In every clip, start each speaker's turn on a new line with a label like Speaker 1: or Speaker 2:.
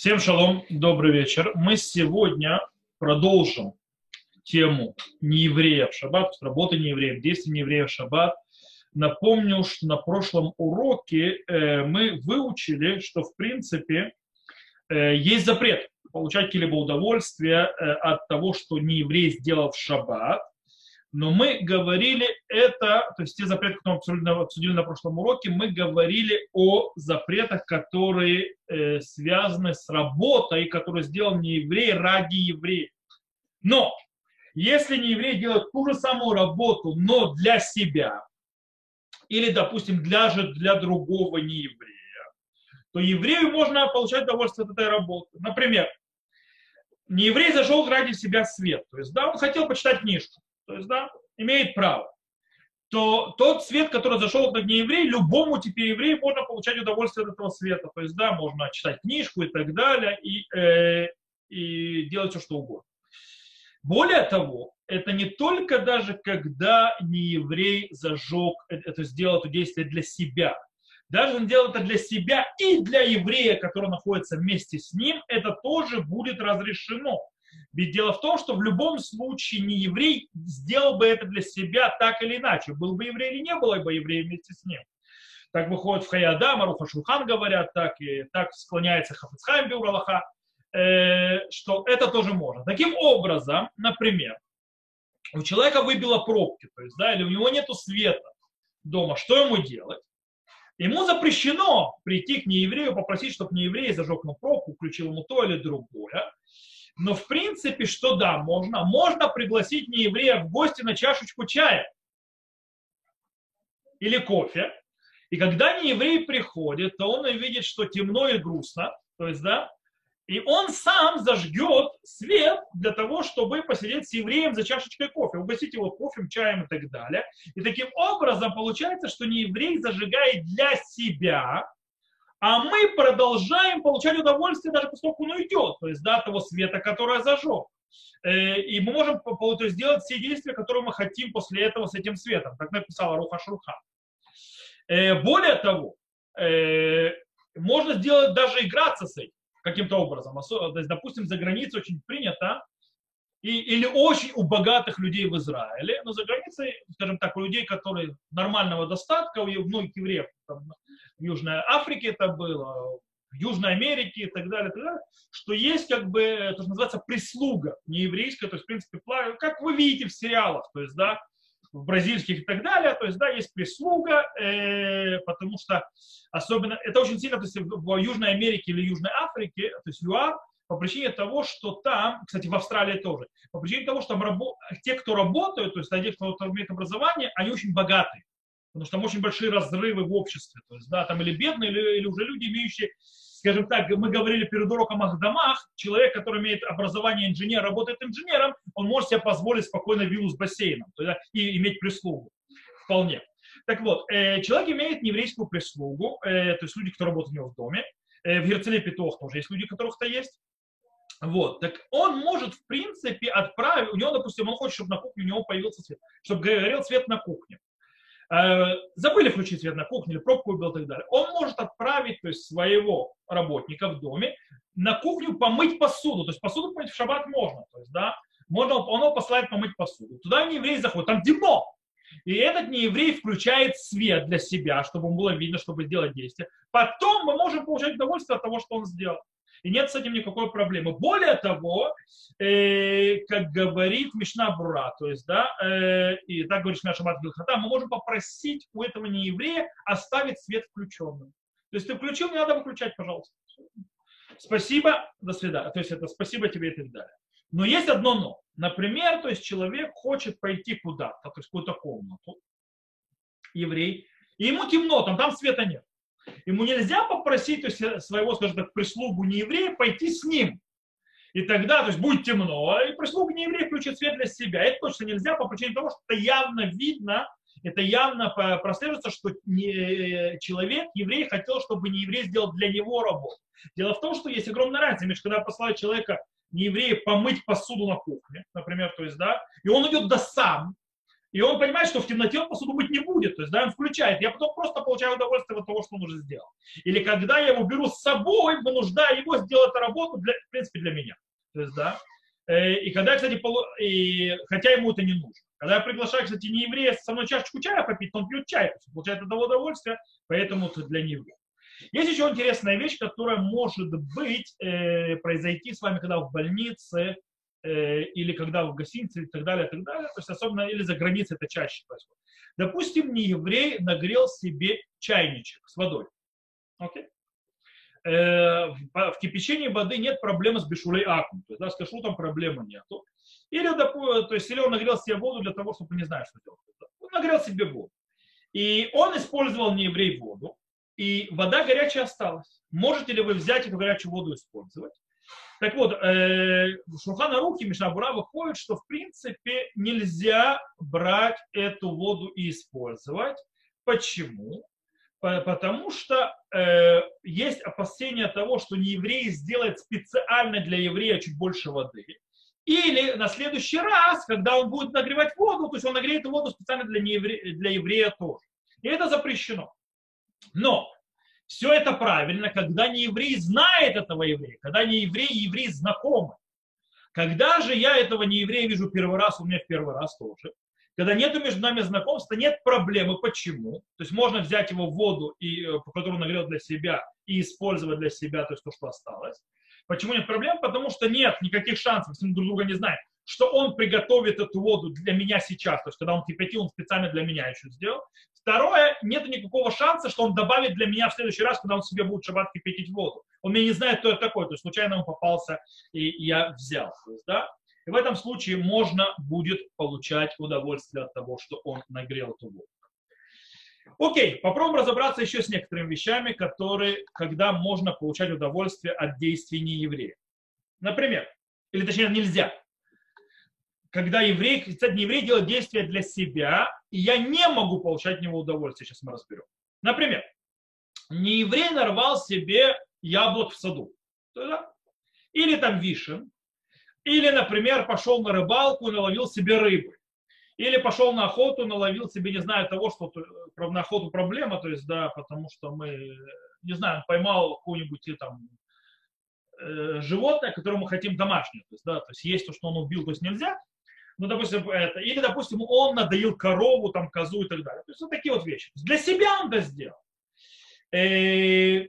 Speaker 1: Всем шалом, добрый вечер. Мы сегодня продолжим тему неевреев в шаббат, работы неевреев, действий неевреев в шаббат. Напомню, что на прошлом уроке э, мы выучили, что в принципе э, есть запрет получать какие-либо удовольствия э, от того, что нееврей сделал в шаббат. Но мы говорили это, то есть те запреты, которые мы обсудили, обсудили на прошлом уроке, мы говорили о запретах, которые э, связаны с работой, которую сделал не еврей ради еврея. Но если не еврей делает ту же самую работу, но для себя, или, допустим, для же для другого нееврея, то еврею можно получать удовольствие от этой работы. Например, нееврей зашел ради себя свет, то есть, да, он хотел почитать книжку то есть, да, имеет право, то тот свет, который зашел как нееврей, любому теперь еврею можно получать удовольствие от этого света. То есть, да, можно читать книжку и так далее, и, э, и делать все, что угодно. Более того, это не только даже когда нееврей зажег, это сделал это действие для себя. Даже он делал это для себя и для еврея, который находится вместе с ним, это тоже будет разрешено. Ведь дело в том, что в любом случае не еврей сделал бы это для себя так или иначе. Был бы еврей или не было бы еврея вместе с ним. Так выходит в Хаядам, Аруха Шулхан говорят так, и так склоняется Хафицхайм Биуралаха, э, что это тоже можно. Таким образом, например, у человека выбило пробки, то есть, да, или у него нет света дома, что ему делать? Ему запрещено прийти к нееврею, попросить, чтобы нееврей зажег ему пробку, включил ему то или другое. Но в принципе, что да, можно. Можно пригласить нееврея в гости на чашечку чая или кофе. И когда нееврей приходит, то он видит, что темно и грустно. То есть, да, и он сам зажгет свет для того, чтобы посидеть с евреем за чашечкой кофе, угостить его кофе, чаем и так далее. И таким образом получается, что нееврей зажигает для себя а мы продолжаем получать удовольствие даже поскольку он уйдет, то есть да, того света, который зажег. Э, и мы можем то есть, сделать все действия, которые мы хотим после этого с этим светом, как написала Руха Шурха. Э, более того, э, можно сделать даже играться с этим каким-то образом. То есть, допустим, за границей очень принято, и, или очень у богатых людей в Израиле, но за границей, скажем так, у людей, которые нормального достатка, у многих евреев, там, в Южной Африке это было, в Южной Америке и так далее, так далее что есть как бы, то, что называется прислуга нееврейская, то есть, в принципе, как вы видите в сериалах, то есть, да, в бразильских и так далее, то есть, да, есть прислуга, э, потому что особенно, это очень сильно, то есть, в Южной Америке или Южной Африке, то есть, ЮАР, по причине того, что там, кстати, в Австралии тоже, по причине того, что там рабо- те, кто работают, то есть те, кто имеет образование, они очень богатые потому что там очень большие разрывы в обществе. То есть, да, там или бедные, или, или уже люди, имеющие, скажем так, мы говорили перед уроком о домах, человек, который имеет образование инженера, работает инженером, он может себе позволить спокойно виллу с бассейном то есть, и иметь прислугу. Вполне. Так вот, э, человек имеет нееврейскую прислугу, э, то есть люди, которые работают у него в доме. Э, в Герцеле Петух тоже есть люди, которых-то есть. Вот, так он может, в принципе, отправить, у него, допустим, он хочет, чтобы на кухне у него появился свет, чтобы горел свет на кухне. Э, забыли включить свет на кухне или пробку убил и так далее, он может отправить то есть, своего работника в доме на кухню помыть посуду. То есть посуду помыть в шаббат можно. То есть, да, можно, он его посылает помыть посуду. Туда не еврей заходит, там темно. И этот нееврей включает свет для себя, чтобы было видно, чтобы сделать действие. Потом мы можем получать удовольствие от того, что он сделал и нет с этим никакой проблемы. Более того, э, как говорит Мишна Бура, то есть, да, э, и так говорит Мишна Шабат Гилхата, мы можем попросить у этого нееврея оставить свет включенным. То есть ты включил, не надо выключать, пожалуйста. Спасибо, до свидания. То есть это спасибо тебе и так далее. Но есть одно но. Например, то есть человек хочет пойти куда-то, то есть в какую-то комнату, еврей, и ему темно, там, там света нет. Ему нельзя попросить то есть, э, своего, скажем так, прислугу не еврея пойти с ним. И тогда, то есть будет темно, и прислуга не еврея включит свет для себя. Это точно нельзя по причине того, что это явно видно, это явно прослеживается, что не, человек, еврей, хотел, чтобы не еврей сделал для него работу. Дело в том, что есть огромная разница между когда посылают человека, не еврея, помыть посуду на кухне, например, то есть, да, и он идет до сам, и он понимает, что в темноте он посуду быть не будет. То есть, да, он включает. Я потом просто получаю удовольствие от того, что он уже сделал. Или когда я его беру с собой, вынуждая его сделать работу, для, в принципе, для меня. То есть, да. Э, и когда, кстати, полу... и, хотя ему это не нужно. Когда я приглашаю, кстати, не еврея со мной чашечку чая попить, он пьет чай, получает этого удовольствие, поэтому это для него. Есть еще интересная вещь, которая может быть э, произойти с вами, когда в больнице э, или когда в гостинице и так далее, и так далее. То есть особенно или за границей это чаще происходит. Допустим, не еврей нагрел себе чайничек с водой. Okay? Э, в, кипячении воды нет проблемы с бешулей акум. То есть, да, с кашрутом проблемы нету. Или, то есть, или он нагрел себе воду для того, чтобы не знать, что делать. Он нагрел себе воду. И он использовал не еврей воду, и вода горячая осталась. Можете ли вы взять эту горячую воду и использовать? Так вот, э, в Шухана Рухи Мишнабура выходит, что в принципе нельзя брать эту воду и использовать. Почему? Потому что э, есть опасение того, что не еврей сделает специально для еврея чуть больше воды. Или на следующий раз, когда он будет нагревать воду, то есть он нагреет воду специально для, неевре, для еврея тоже. И это запрещено. Но все это правильно, когда не еврей знает этого еврея, когда не еврей и еврей знакомы. Когда же я этого не еврея вижу первый раз, у меня в первый раз тоже. Когда нет между нами знакомства, нет проблемы. Почему? То есть можно взять его воду, и, э, которую нагрел для себя, и использовать для себя, то есть то, что осталось. Почему нет проблем? Потому что нет никаких шансов, если мы друг друга не знаем что он приготовит эту воду для меня сейчас, то есть когда он кипятил, он специально для меня еще сделал. Второе, нет никакого шанса, что он добавит для меня в следующий раз, когда он себе будет шаббат кипятить воду. Он мне не знает, кто это такой, то есть случайно он попался, и я взял. То есть, да? И в этом случае можно будет получать удовольствие от того, что он нагрел эту воду. Окей, попробуем разобраться еще с некоторыми вещами, которые, когда можно получать удовольствие от действий нееврея. Например, или точнее нельзя когда еврей, кстати, не еврей делает действия для себя, и я не могу получать от него удовольствие, сейчас мы разберем. Например, не еврей нарвал себе яблок в саду, или там вишен, или, например, пошел на рыбалку и наловил себе рыбы, или пошел на охоту, наловил себе, не знаю, того, что на охоту проблема, то есть, да, потому что мы, не знаю, поймал какую-нибудь там э, животное, которое мы хотим домашнее, то есть, да, то есть есть то, что он убил, то есть нельзя, ну, допустим, это, или, допустим, он надоил корову, там, козу и так далее. То есть вот такие вот вещи. Для себя он это сделал. Э,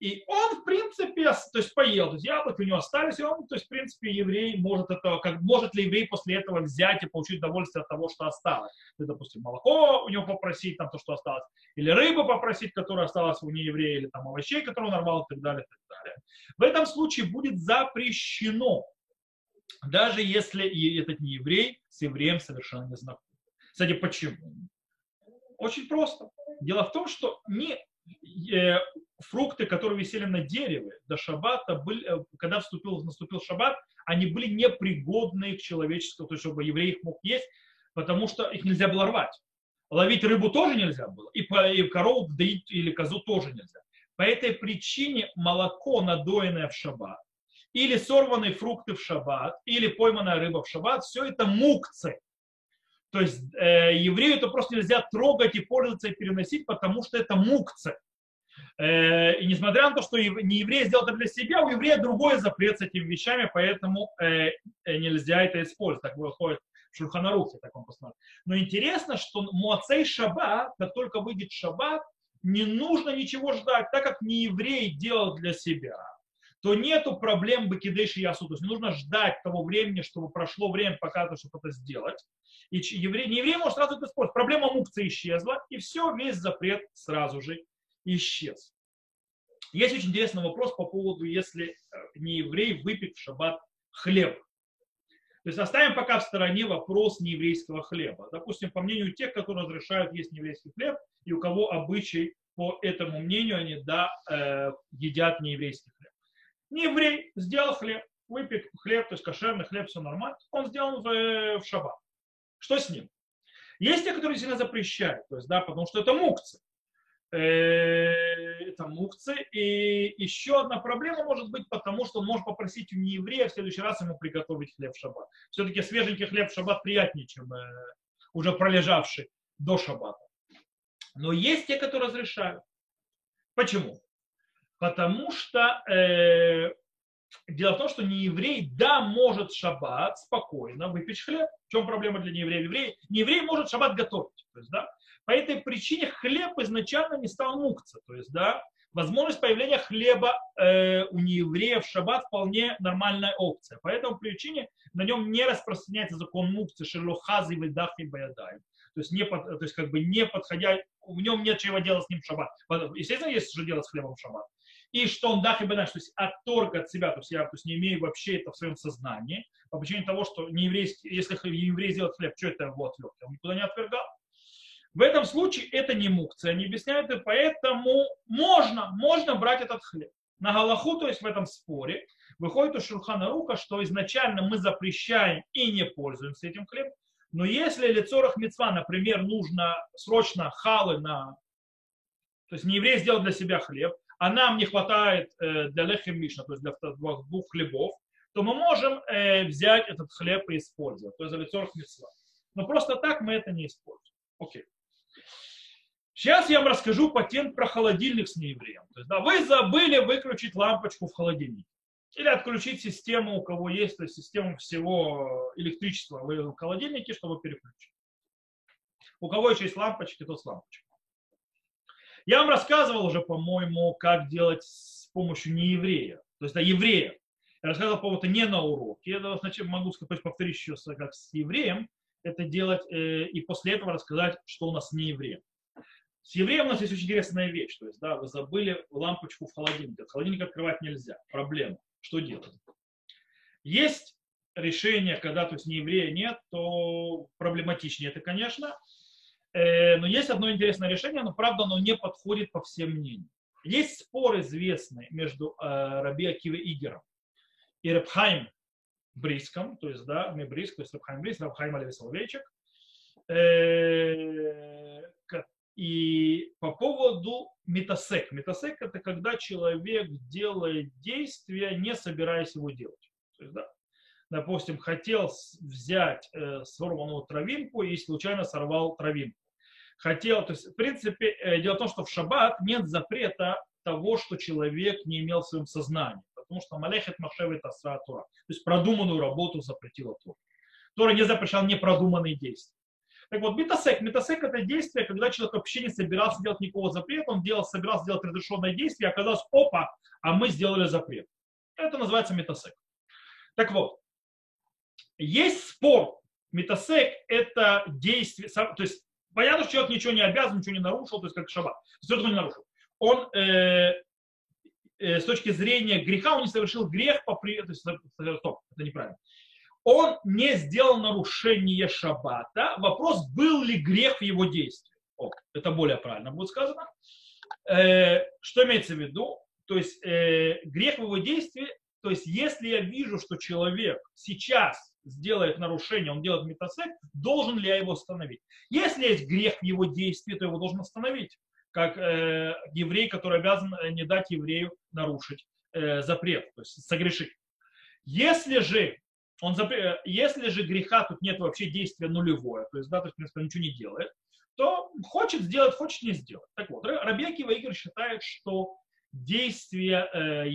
Speaker 1: и он, в принципе, то есть поел, то есть яблоки у него остались, и он, то есть, в принципе, еврей может это, как, может ли еврей после этого взять и получить удовольствие от того, что осталось. То есть, допустим, молоко у него попросить, там, то, что осталось, или рыбу попросить, которая осталась у нееврея, или там овощей, которые он нарвал, и так далее, и так далее. В этом случае будет запрещено даже если этот не еврей с евреем совершенно не знаком. Кстати, почему? Очень просто. Дело в том, что не э, фрукты, которые висели на дереве до шаббата, были, э, когда вступил, наступил шаббат, они были непригодны к человеческому, то есть чтобы еврей их мог есть, потому что их нельзя было рвать. Ловить рыбу тоже нельзя было, и, и корову доить или козу тоже нельзя. По этой причине молоко, надоенное в шаббат, или сорванные фрукты в шаббат, или пойманная рыба в шаббат, все это мукцы. То есть э, еврею это просто нельзя трогать и пользоваться и переносить, потому что это мукцы. Э, и несмотря на то, что не еврей сделал это для себя, у еврея другой запрет с этими вещами, поэтому э, э нельзя это использовать. Так выходит в Шурханарухе, так он посмотрит. Но интересно, что Муацей Шаббат, как только выйдет Шаббат, не нужно ничего ждать, так как не еврей делал для себя то нету проблем Бакидеш и Ясу. То есть не нужно ждать того времени, чтобы прошло время, пока то, чтобы это сделать. И еврей, не еврей может сразу это использовать. Проблема мукции исчезла, и все, весь запрет сразу же исчез. Есть очень интересный вопрос по поводу, если э, не еврей выпит в шаббат хлеб. То есть оставим пока в стороне вопрос нееврейского хлеба. Допустим, по мнению тех, которые разрешают есть нееврейский хлеб, и у кого обычай по этому мнению они да, э, едят нееврейский. Не еврей, сделал хлеб, выпек хлеб, то есть кошерный хлеб, все нормально, он сделал в, э, в шаббат. Что с ним? Есть те, которые сильно запрещают, то есть, да, потому что это мукцы. это мукцы. И еще одна проблема может быть, потому что он может попросить у нееврея в следующий раз ему приготовить хлеб в шаббат. Все-таки свеженький хлеб в шаббат приятнее, чем уже пролежавший до шаббата. Но есть те, которые разрешают. Почему? Потому что э, дело в том, что нееврей, да, может шаббат спокойно выпечь хлеб. В чем проблема для нееврея? Еврей, нееврей может шаббат готовить. То есть, да, по этой причине хлеб изначально не стал мукца. То есть, да, возможность появления хлеба э, у неевреев в шаббат вполне нормальная опция. По этой причине на нем не распространяется закон мукцы, шерлохазы, выдахи, баядай. То есть, не под, то есть как бы не подходя, в нем нет чего делать с ним в шаббат. Естественно, есть что делать с хлебом в шаббат. И что он дах и бенаш, то есть отторг от себя, то есть я то есть, не имею вообще это в своем сознании, по причине того, что не еврейский, если еврей сделает хлеб, что это его отверг? Он никуда не отвергал. В этом случае это не мукция, они объясняют, и поэтому можно, можно брать этот хлеб. На Галаху, то есть в этом споре, выходит у Шурхана Рука, что изначально мы запрещаем и не пользуемся этим хлебом, но если лицорах мецва, например, нужно срочно халы на... То есть не еврей сделал для себя хлеб, а нам не хватает э, для лехем мишна, то есть для двух хлебов, то мы можем э, взять этот хлеб и использовать, то есть за лицорах мецва. Но просто так мы это не используем. Окей. Сейчас я вам расскажу патент про холодильник с неевреем. То есть, да, вы забыли выключить лампочку в холодильнике. Или отключить систему, у кого есть, то есть систему всего электричества в холодильнике, чтобы переключить. У кого еще есть лампочки, то с лампочкой. Я вам рассказывал уже, по-моему, как делать с помощью нееврея. То есть, да, еврея. Я рассказывал, по-моему, не на уроке. Я значит, могу сказать, повторить еще, как с евреем, это делать, э, и после этого рассказать, что у нас не евреем. С евреем у нас есть очень интересная вещь. То есть, да, вы забыли лампочку в холодильнике. Холодильник открывать нельзя. Проблема. Что делать? Есть решение, когда то есть не еврея нет, то проблематичнее это, конечно. Э, но есть одно интересное решение, но правда оно не подходит по всем мнениям. Есть спор известный между э, Раби Акивой Игером и Рабхайм Бриском, то есть, да, не Бриск, то есть Рабхайм Бриск, Рабхайм Алеви Соловейчик, э, и по поводу метасек. Метасек это когда человек делает действие, не собираясь его делать. То есть, да, допустим, хотел взять э, сорванную травинку и случайно сорвал травинку. Хотел, то есть, в принципе, э, дело в том, что в шаббат нет запрета того, что человек не имел в своем сознании. Потому что малехет махшевит асра Тура. То есть продуманную работу запретила Тура. Тора не запрещал непродуманные действия. Так вот, метасек. Метасек это действие, когда человек вообще не собирался делать никакого запрета, он делал, собирался делать разрешенное действие, оказалось, опа, а мы сделали запрет. Это называется метасек. Так вот, есть спор. Метасек это действие, то есть понятно, что человек ничего не обязан, ничего не нарушил, то есть как шаббат. Все это не нарушил. Он э, э, с точки зрения греха, он не совершил грех по при... то есть, стоп, это неправильно он не сделал нарушение шаббата. Вопрос, был ли грех в его действии. О, это более правильно будет сказано. Э, что имеется в виду? То есть э, грех в его действии, то есть если я вижу, что человек сейчас сделает нарушение, он делает метасек, должен ли я его остановить? Если есть грех в его действии, то его должен остановить, как э, еврей, который обязан э, не дать еврею нарушить э, запрет, то есть согрешить. Если же он запр... Если же греха тут нет вообще действия нулевое, то есть, да, то есть, в принципе, ничего не делает, то хочет сделать, хочет не сделать. Так вот, Рабеки Вейгер считает, что действие, э,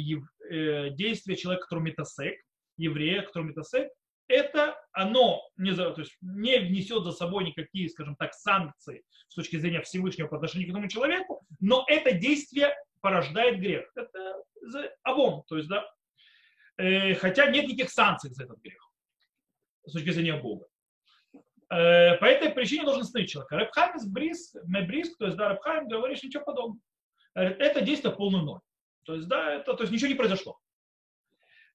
Speaker 1: э, действие человека, который метасек, еврея, который метасек, это оно не, то есть не внесет за собой никакие, скажем так, санкции с точки зрения Всевышнего по отношению к этому человеку, но это действие порождает грех. Это авон, то есть, да, Э, хотя нет никаких санкций за этот грех с точки зрения Бога. Э, по этой причине должен остановить человека. Рабхайм из Брис, Мебриск, то есть да, Рабхайм говоришь ничего подобного. Это действие полный ноль. То есть, да, это, то есть ничего не произошло.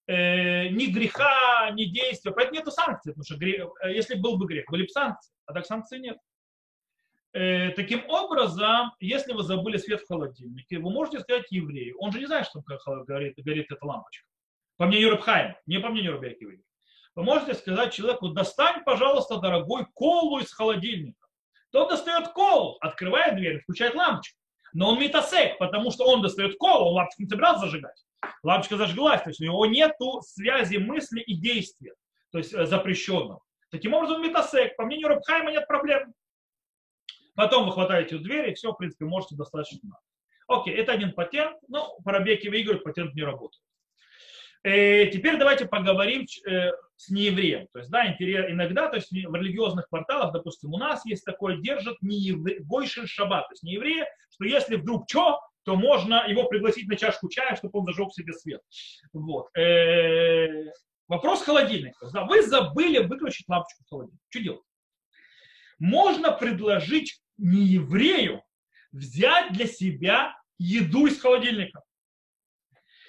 Speaker 1: Э, ни греха, ни действия. Поэтому нет санкций, потому что грех, если был бы грех, были бы санкции, а так санкций нет. Э, таким образом, если вы забыли свет в холодильнике, вы можете сказать еврею, он же не знает, что горит, горит эта лампочка по мнению Рабхайма, не по мнению Рабиакивы. Вы можете сказать человеку, достань, пожалуйста, дорогой, колу из холодильника. Тот достает колу, открывает дверь, включает лампочку. Но он митасек, потому что он достает колу, он лампочку не собирался зажигать. Лампочка зажглась, то есть у него нет связи мысли и действия, то есть э, запрещенного. Таким образом, митасек, по мнению Рабхайма, нет проблем. Потом вы хватаете дверь, и все, в принципе, можете достаточно. Окей, это один патент, но по Рабеке Игорь патент не работает. Э, теперь давайте поговорим э, с неевреем. То есть, да, иногда, то есть в религиозных порталах, допустим, у нас есть такое, держат неевре, Гойшин Шаббат, то есть не еврея, что если вдруг что, то можно его пригласить на чашку чая, чтобы он зажег себе свет. Вот. Э, вопрос холодильника. Вы забыли выключить лампочку в холодильнике. Что делать? Можно предложить нееврею взять для себя еду из холодильника.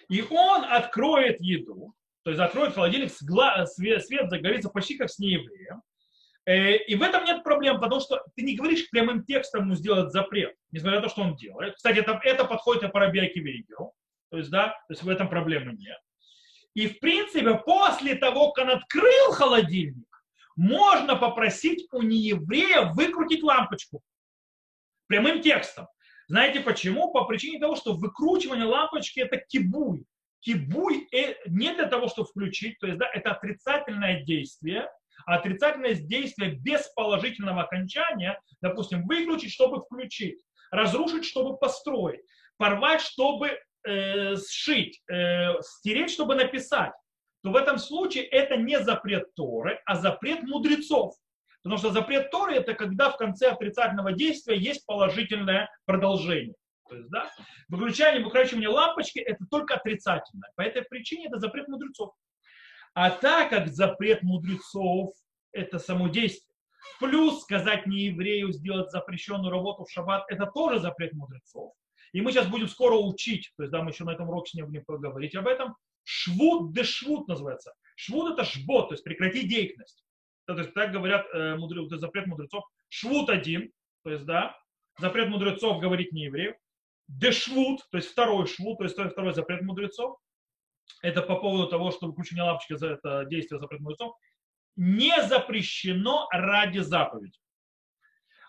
Speaker 1: И он откроет еду, то есть откроет холодильник, свет загорится почти как с неевреем. Э, и в этом нет проблем, потому что ты не говоришь прямым текстом ему сделать запрет, несмотря на то, что он делает. Кстати, это, это подходит и по Рабиаке Вейгеру. То есть, да, то есть в этом проблемы нет. И в принципе, после того, как он открыл холодильник, можно попросить у нееврея выкрутить лампочку прямым текстом. Знаете почему? По причине того, что выкручивание лампочки это кибуй. Кибуй э, не для того, чтобы включить, то есть да, это отрицательное действие, а отрицательное действие без положительного окончания, допустим, выключить, чтобы включить, разрушить, чтобы построить, порвать, чтобы э, сшить, э, стереть, чтобы написать, то в этом случае это не запрет Торы, а запрет мудрецов. Потому что запрет Торы это когда в конце отрицательного действия есть положительное продолжение. То есть, да, выключание, выключение лампочки это только отрицательное. По этой причине это запрет мудрецов. А так как запрет мудрецов это само действие, плюс сказать не еврею сделать запрещенную работу в шаббат, это тоже запрет мудрецов. И мы сейчас будем скоро учить, то есть да, мы еще на этом уроке ним будем поговорить об этом. Швуд де швуд называется. Швуд это шбот, то есть прекратить деятельность то есть так говорят э, мудрецы, запрет мудрецов. Швуд один, то есть, да, запрет мудрецов говорить не евреев. Дешвуд, то есть второй швуд, то есть второй запрет мудрецов. Это по поводу того, что выключение лампочки за это действие запрет мудрецов не запрещено ради заповеди.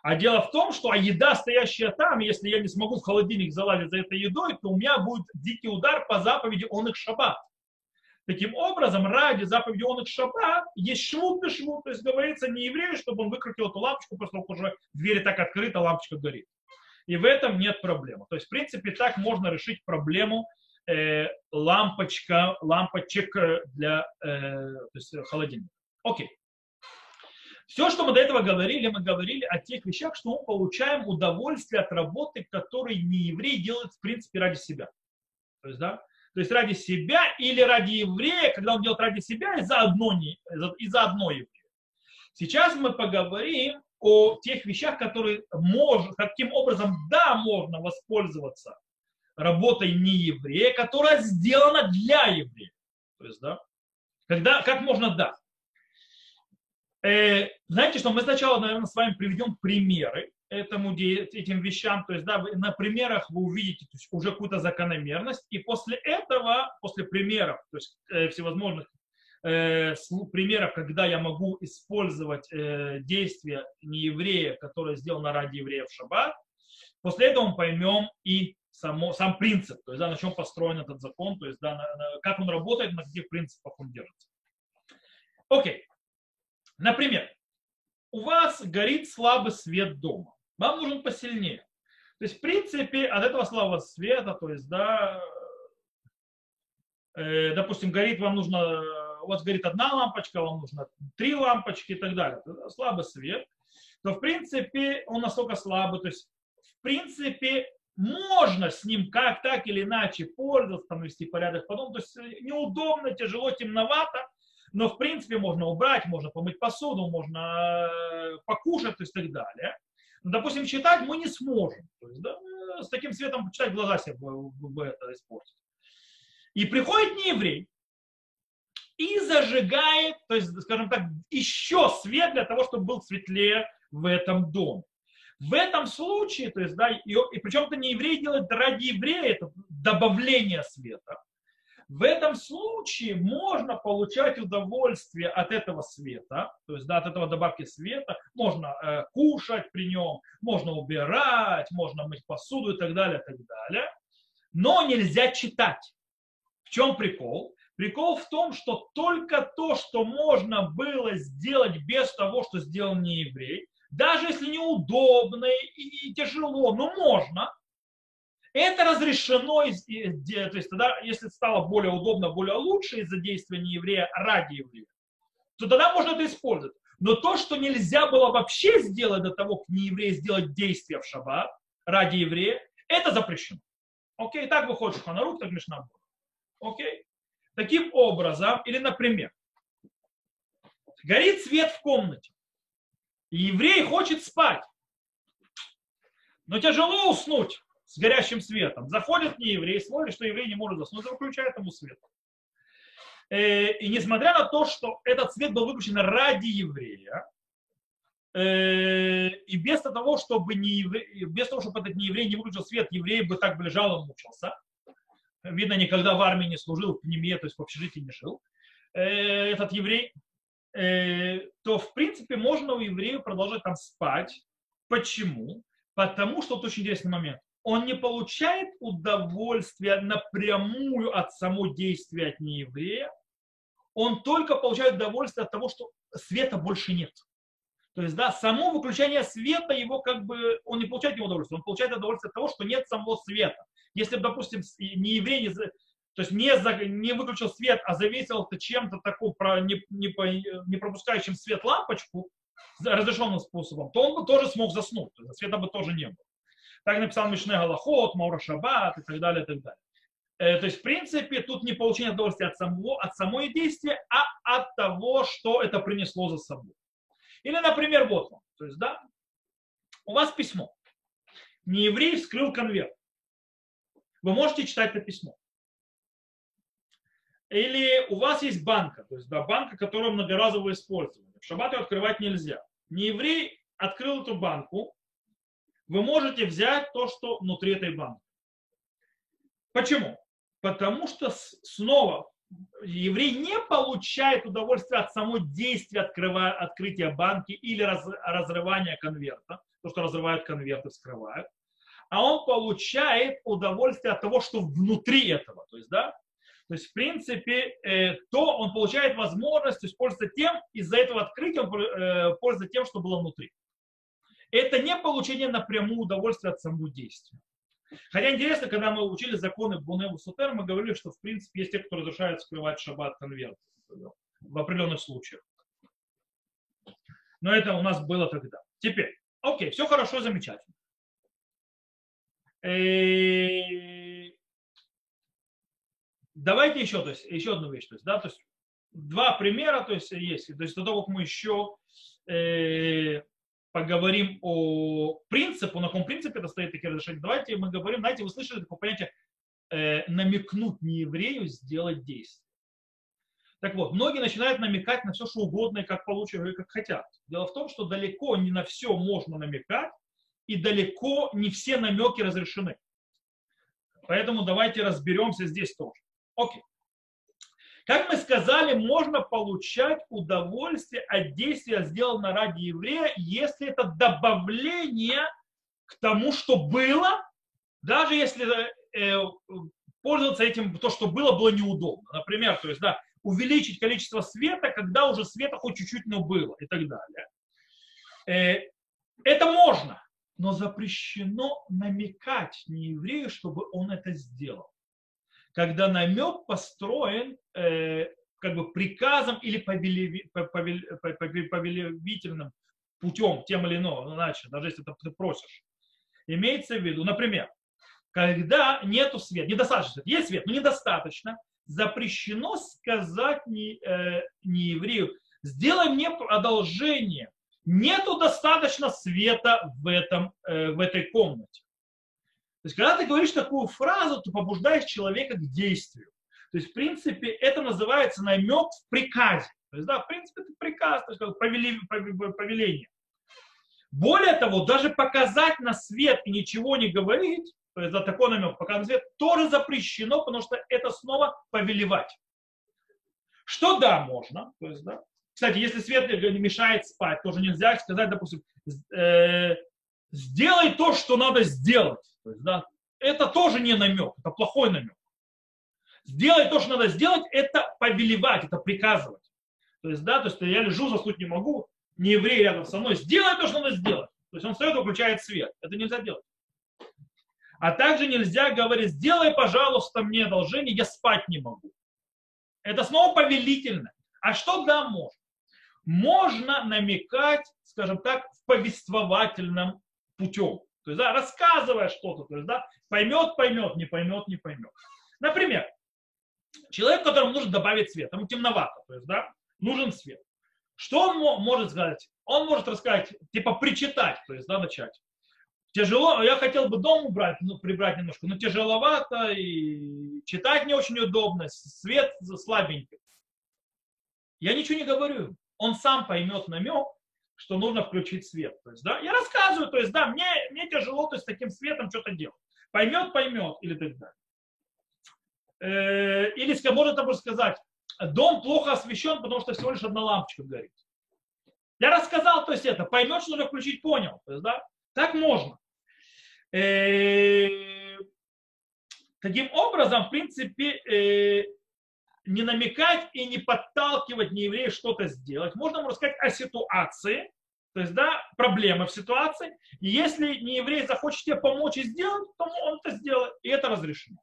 Speaker 1: А дело в том, что а еда, стоящая там, если я не смогу в холодильник залазить за этой едой, то у меня будет дикий удар по заповеди он их шаббат. Таким образом, ради заповеди он их шаба есть швуд на швуд, то есть говорится не еврею, чтобы он выкрутил эту лампочку, как уже дверь так открыта, лампочка горит. И в этом нет проблемы. То есть, в принципе, так можно решить проблему э, лампочка, лампочек для э, то есть, холодильника. Окей. Все, что мы до этого говорили, мы говорили о тех вещах, что мы получаем удовольствие от работы, которые не еврей делает, в принципе, ради себя. То есть, да, то есть ради себя или ради еврея, когда он делает ради себя и заодно, не, и заодно еврея. Сейчас мы поговорим о тех вещах, которые можно, каким образом, да, можно воспользоваться работой не еврея, которая сделана для еврея. То есть, да, когда, как можно да. Э, знаете, что мы сначала, наверное, с вами приведем примеры, этому, этим вещам, то есть да, на примерах вы увидите то есть, уже какую-то закономерность, и после этого, после примеров, то есть э, всевозможных э, примеров, когда я могу использовать э, действия нееврея, которое сделано ради евреев в шаббат, после этого мы поймем и само, сам принцип, то есть да, на чем построен этот закон, то есть да, на, на, как он работает, на каких принципах он держится. Окей. Например, у вас горит слабый свет дома вам нужен посильнее. То есть, в принципе, от этого слабого света, то есть, да, э, допустим, горит, вам нужно, у вас горит одна лампочка, вам нужно три лампочки и так далее. Слабый свет, то, в принципе, он настолько слабый, то есть, в принципе, можно с ним как так или иначе пользоваться, там, вести порядок потом, то есть неудобно, тяжело, темновато, но в принципе можно убрать, можно помыть посуду, можно э, покушать то есть, и так далее. Но, допустим, читать мы не сможем. То есть, да, с таким светом читать глаза себе бы это испортить. И приходит нееврей и зажигает, то есть, скажем так, еще свет для того, чтобы был светлее в этом доме. В этом случае, то есть, да, и, и причем это не еврей делает ради еврея, это добавление света. В этом случае можно получать удовольствие от этого света, то есть да, от этого добавки света, можно э, кушать при нем, можно убирать, можно мыть посуду и так далее, и так далее. Но нельзя читать. В чем прикол? Прикол в том, что только то, что можно было сделать без того, что сделал не еврей, даже если неудобно и тяжело, но можно, это разрешено, то есть тогда, если стало более удобно, более лучше из-за действия нееврея ради еврея, то тогда можно это использовать. Но то, что нельзя было вообще сделать до того, как нееврей сделать действие в шаббат ради еврея, это запрещено. Окей, так выходит Шуханарух, так Мишна Окей. Таким образом, или, например, горит свет в комнате, и еврей хочет спать, но тяжело уснуть с горящим светом. Заходит не еврей, смотрит, что еврей не может заснуть, выключает ему свет. Э, и несмотря на то, что этот свет был выключен ради еврея, э, и без того, чтобы не еврей, без того, чтобы этот не еврей не выключил свет, еврей бы так лежал и мучился. Видно, никогда в армии не служил, в пневме, то есть в общежитии не жил. Э, этот еврей, то в принципе можно у еврея продолжать там спать. Почему? Потому что, вот очень интересный момент, он не получает удовольствия напрямую от самого действия от нееврея, он только получает удовольствие от того, что света больше нет. То есть, да, само выключение света его как бы, он не получает его удовольствие, он получает удовольствие от того, что нет самого света. Если, допустим, не еврей, то есть не, за, не выключил свет, а завесил это чем-то таким, не, не, не пропускающим свет лампочку, разрешенным способом, то он бы тоже смог заснуть, то света бы тоже не было. Так написал Мишне Галахот, Маура Шаббат и так далее, и так далее. Э, то есть, в принципе, тут не получение удовольствия от, самого, от самой действия, а от того, что это принесло за собой. Или, например, вот вам. То есть, да, у вас письмо. Не еврей вскрыл конверт. Вы можете читать это письмо. Или у вас есть банка, то есть да, банка, которая многоразовое использование. В шаббат ее открывать нельзя. Не еврей открыл эту банку, вы можете взять то, что внутри этой банки. Почему? Потому что снова еврей не получает удовольствие от самого действия открывая, открытия банки или раз, разрывания конверта, то, что разрывают конверты, вскрывают, а он получает удовольствие от того, что внутри этого. То есть, да, то есть, в принципе, э, то он получает возможность использовать тем, из-за этого открытия он э, пользуется тем, что было внутри это не получение напрямую удовольствия от самого действия. Хотя интересно, когда мы учили законы Буневу Сутер, мы говорили, что в принципе есть те, кто разрешает скрывать шаббат конверт в определенных случаях. Но это у нас было тогда. Теперь, окей, все хорошо, замечательно. Давайте еще, то есть, еще одну вещь. То есть, да, то есть, два примера то есть, есть. То есть до того, как мы еще э, поговорим о принципе, на каком принципе это стоит такие разрешения. Давайте мы говорим, знаете, вы слышали такое понятие э, намекнуть не еврею сделать действие. Так вот, многие начинают намекать на все, что угодно и как получат, и как хотят. Дело в том, что далеко не на все можно намекать, и далеко не все намеки разрешены. Поэтому давайте разберемся здесь тоже. Окей. Как мы сказали, можно получать удовольствие от действия, сделанного ради еврея, если это добавление к тому, что было, даже если э, пользоваться этим, то, что было, было неудобно. Например, то есть, да, увеличить количество света, когда уже света хоть чуть-чуть, но было и так далее. Э, это можно, но запрещено намекать не еврею, чтобы он это сделал когда намек построен э, как бы приказом или повелевительным путем, тем или иным, иначе, даже если ты просишь. Имеется в виду, например, когда нету света, недостаточно есть свет, но недостаточно, запрещено сказать не, э, не еврею, сделай мне одолжение, нету достаточно света в, этом, э, в этой комнате. То есть, когда ты говоришь такую фразу, ты побуждаешь человека к действию. То есть, в принципе, это называется намек в приказе. То есть, да, в принципе, это приказ, то есть, как повеление. Более того, даже показать на свет и ничего не говорить, то есть за такой намек, показывать свет, тоже запрещено, потому что это снова повелевать. Что да, можно, то есть, да. Кстати, если свет мешает спать, тоже нельзя сказать, допустим, э, сделай то, что надо сделать. То есть, да, это тоже не намек, это плохой намек. Сделай то, что надо сделать, это повелевать, это приказывать. То есть, да, то есть я лежу, заснуть не могу, не еврей рядом со мной, сделай то, что надо сделать. То есть он встает и выключает свет. Это нельзя делать. А также нельзя говорить, сделай, пожалуйста, мне одолжение, я спать не могу. Это снова повелительно. А что да, можно? Можно намекать, скажем так, в повествовательном путем. То есть, да, рассказывая что-то, то есть, да, поймет, поймет, не поймет, не поймет. Например, человек, которому нужно добавить свет, ему темновато, то есть, да, нужен свет. Что он может сказать? Он может рассказать, типа причитать, то есть, да, начать. Тяжело, я хотел бы дом убрать, ну, прибрать немножко, но тяжеловато, и читать не очень удобно, свет слабенький. Я ничего не говорю. Он сам поймет намек, что нужно включить свет. То есть, да, я рассказываю, то есть, да, мне, мне тяжело то есть, с таким светом что-то делать. Поймет, поймет, или так далее. Э, или может там сказать, дом плохо освещен, потому что всего лишь одна лампочка горит. Я рассказал, то есть это, поймет, что нужно включить, понял. То есть, да, так можно. Э, таким образом, в принципе, э, не намекать и не подталкивать нееврея что-то сделать. Можно ему рассказать о ситуации, то есть, да, проблемы в ситуации. И если нееврей захочет тебе помочь и сделать, то он это сделает, и это разрешено.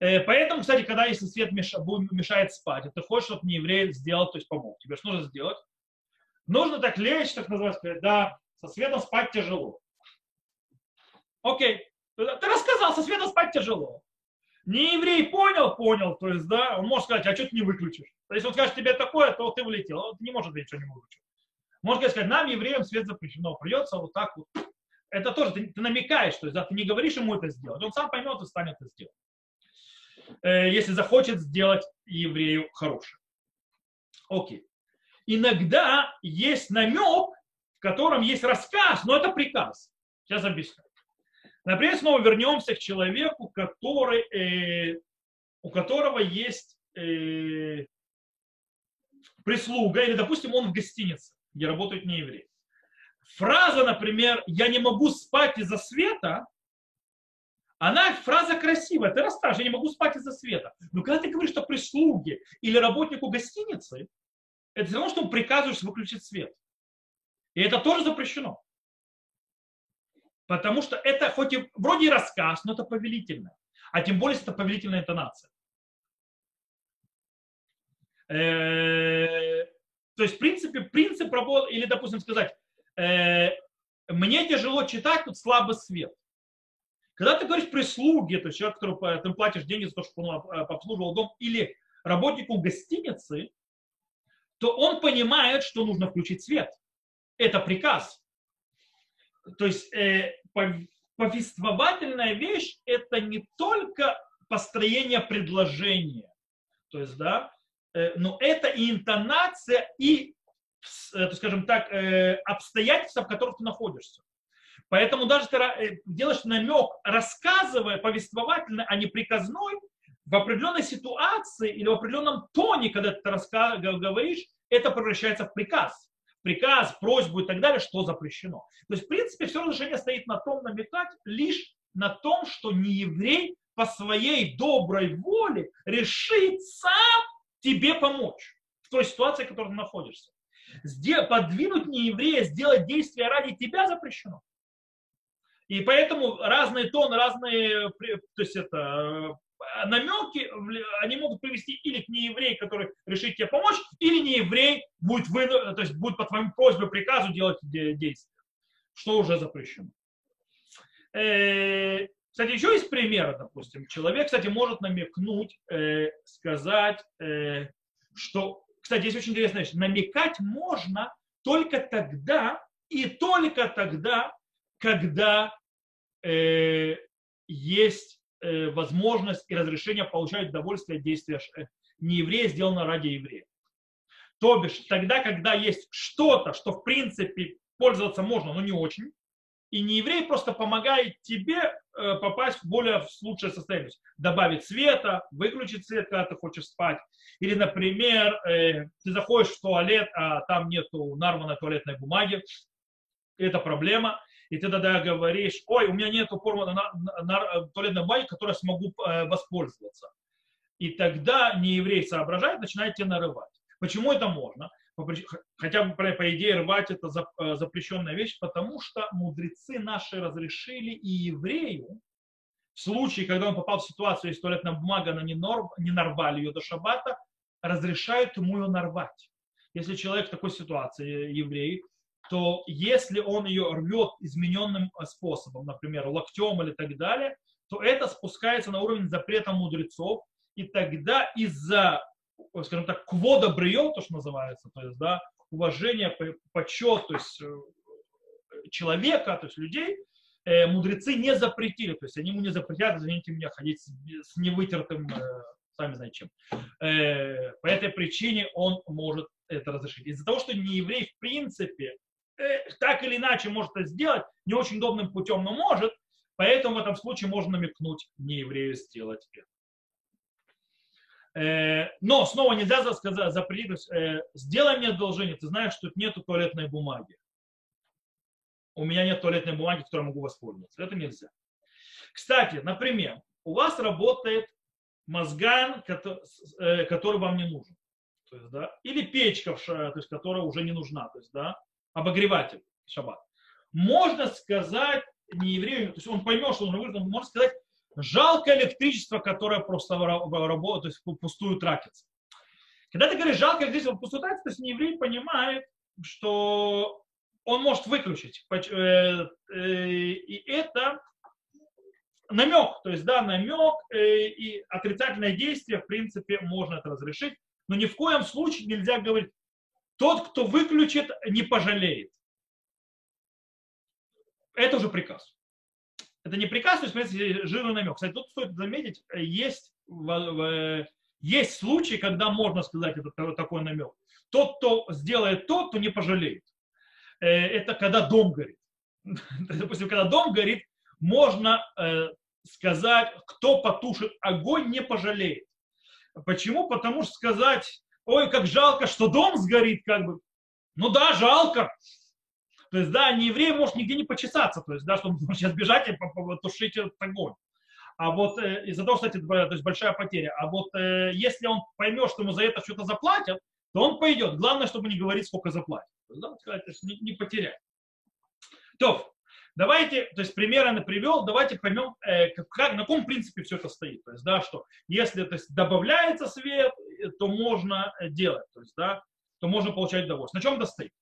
Speaker 1: Э, поэтому, кстати, когда если свет мешает спать, и ты хочешь, чтобы нееврей сделал, то есть помог, тебе что нужно сделать? Нужно так лечь, так называется, сказать, да, со светом спать тяжело. Окей, ты рассказал, со светом спать тяжело. Не еврей понял, понял, то есть, да, он может сказать, а что ты не выключишь? То есть он скажет тебе такое, то ты улетел. Он не может ничего не выключить. Можно сказать, нам, евреям, свет запрещено. Придется вот так вот. Это тоже ты, ты намекаешь, то есть да, ты не говоришь ему это сделать. Он сам поймет и станет это сделать. Э, если захочет сделать еврею хорошее. Окей. Иногда есть намек, в котором есть рассказ, но это приказ. Сейчас объясню. Например, снова вернемся к человеку, который, э, у которого есть э, прислуга, или, допустим, он в гостинице, где работает не еврей. Фраза, например, «я не могу спать из-за света», она фраза красивая, ты расскажешь, я не могу спать из-за света. Но когда ты говоришь о прислуге или работнику гостиницы, это все равно, что приказываешь выключить свет. И это тоже запрещено. Потому что это хоть и вроде и рассказ, но это повелительно. А тем более, это повелительная интонация. Э, то есть, в принципе, принцип работы, или, допустим, сказать, э, мне тяжело читать, тут слабый свет. Когда ты говоришь прислуге, то есть человек, который ты платишь деньги за то, чтобы он обслуживал дом, или работнику гостиницы, то он понимает, что нужно включить свет. Это приказ. То есть э, повествовательная вещь – это не только построение предложения, то есть, да, э, но это и интонация, и, э, скажем так, э, обстоятельства, в которых ты находишься. Поэтому даже ты э, делаешь намек, рассказывая повествовательно, а не приказной, в определенной ситуации или в определенном тоне, когда ты говоришь, это превращается в приказ приказ, просьбу и так далее, что запрещено. То есть, в принципе, все разрешение стоит на том, намекать лишь на том, что не еврей по своей доброй воле решит сам тебе помочь в той ситуации, в которой ты находишься. Подвинуть нееврея, сделать действия ради тебя запрещено. И поэтому разные тоны, разные, то есть это намеки, они могут привести или к нееврею, который решит тебе помочь, или нееврей будет, вы, то есть будет по твоему просьбе, приказу делать действия, что уже запрещено. Э, кстати, еще есть примеры, допустим. Человек, кстати, может намекнуть, э, сказать, э, что, кстати, есть очень интересная вещь. Намекать можно только тогда и только тогда, когда есть возможность и разрешение получать удовольствие от действия э, не еврея, сделано ради еврея. То бишь, тогда, когда есть что-то, что в принципе пользоваться можно, но не очень, и не еврей просто помогает тебе э, попасть в более лучшее состояние. Добавить света, выключить свет, когда ты хочешь спать. Или, например, э, ты заходишь в туалет, а там нету нарванной туалетной бумаги. Это проблема. И ты тогда говоришь, ой, у меня нету туалетной бумаги, которой смогу э, воспользоваться. И тогда нееврей соображает, начинает тебя нарывать. Почему это можно? хотя бы по идее рвать это э, запрещенная вещь, потому что мудрецы наши разрешили и еврею, в случае, когда он попал в ситуацию, если туалетная бумага, она не, норм, не нарвали ее до шаббата, разрешают ему ее нарвать. Если человек в такой ситуации, еврей, то если он ее рвет измененным э, способом, например, локтем или так далее, то это спускается на уровень запрета мудрецов, и тогда из-за скажем так, квода брио, то, что называется, то есть, да, уважение, почет, то есть э, человека, то есть людей, э, мудрецы не запретили, то есть они ему не запретят, извините меня, ходить с, с невытертым, э, сами знаете чем. Э, по этой причине он может это разрешить. Из-за того, что не еврей в принципе э, так или иначе может это сделать, не очень удобным путем, но может, поэтому в этом случае можно намекнуть не еврею сделать это. Э, но снова нельзя сказать, запретить, э, сделай мне одолжение, ты знаешь, что тут нету туалетной бумаги. У меня нет туалетной бумаги, которой могу воспользоваться. Это нельзя. Кстати, например, у вас работает мозган, э, который вам не нужен. То есть, да, или печка, которая уже не нужна, то есть, да, обогреватель шаббат. Можно сказать не еврею, то есть он поймет, что он нужно, можно сказать, Жалко электричество, которое просто работает, то есть пустую тратится. Когда ты говоришь жалко электричество, пустую тратится, то есть не еврей понимает, что он может выключить. Э, э, и это намек, то есть, да, намек э, и отрицательное действие, в принципе, можно это разрешить, но ни в коем случае нельзя говорить, тот, кто выключит, не пожалеет. Это уже приказ. Это не приказ, то есть, смотрите, жирный намек. Кстати, тут стоит заметить, есть, есть случаи, когда можно сказать этот такой намек. Тот, кто сделает то, то не пожалеет. Э, это когда дом горит. Допустим, когда дом горит, можно э, сказать, кто потушит огонь, не пожалеет. Почему? Потому что сказать, ой, как жалко, что дом сгорит, как бы, ну да, жалко, то есть, да, не еврей может нигде не почесаться, то есть, да, чтобы сейчас бежать и тушить этот огонь. А вот э, из-за того, кстати, то есть большая потеря. А вот э, если он поймет, что ему за это что-то заплатят, то он пойдет. Главное, чтобы не говорить, сколько заплатят. Да, сказать, не, не потерять. То, давайте, то есть примеры привел, давайте поймем, э, как, на каком принципе все это стоит. То есть, да, что если то есть, добавляется свет, э, то можно э, делать, то есть, да, то можно получать удовольствие. На чем это стоит?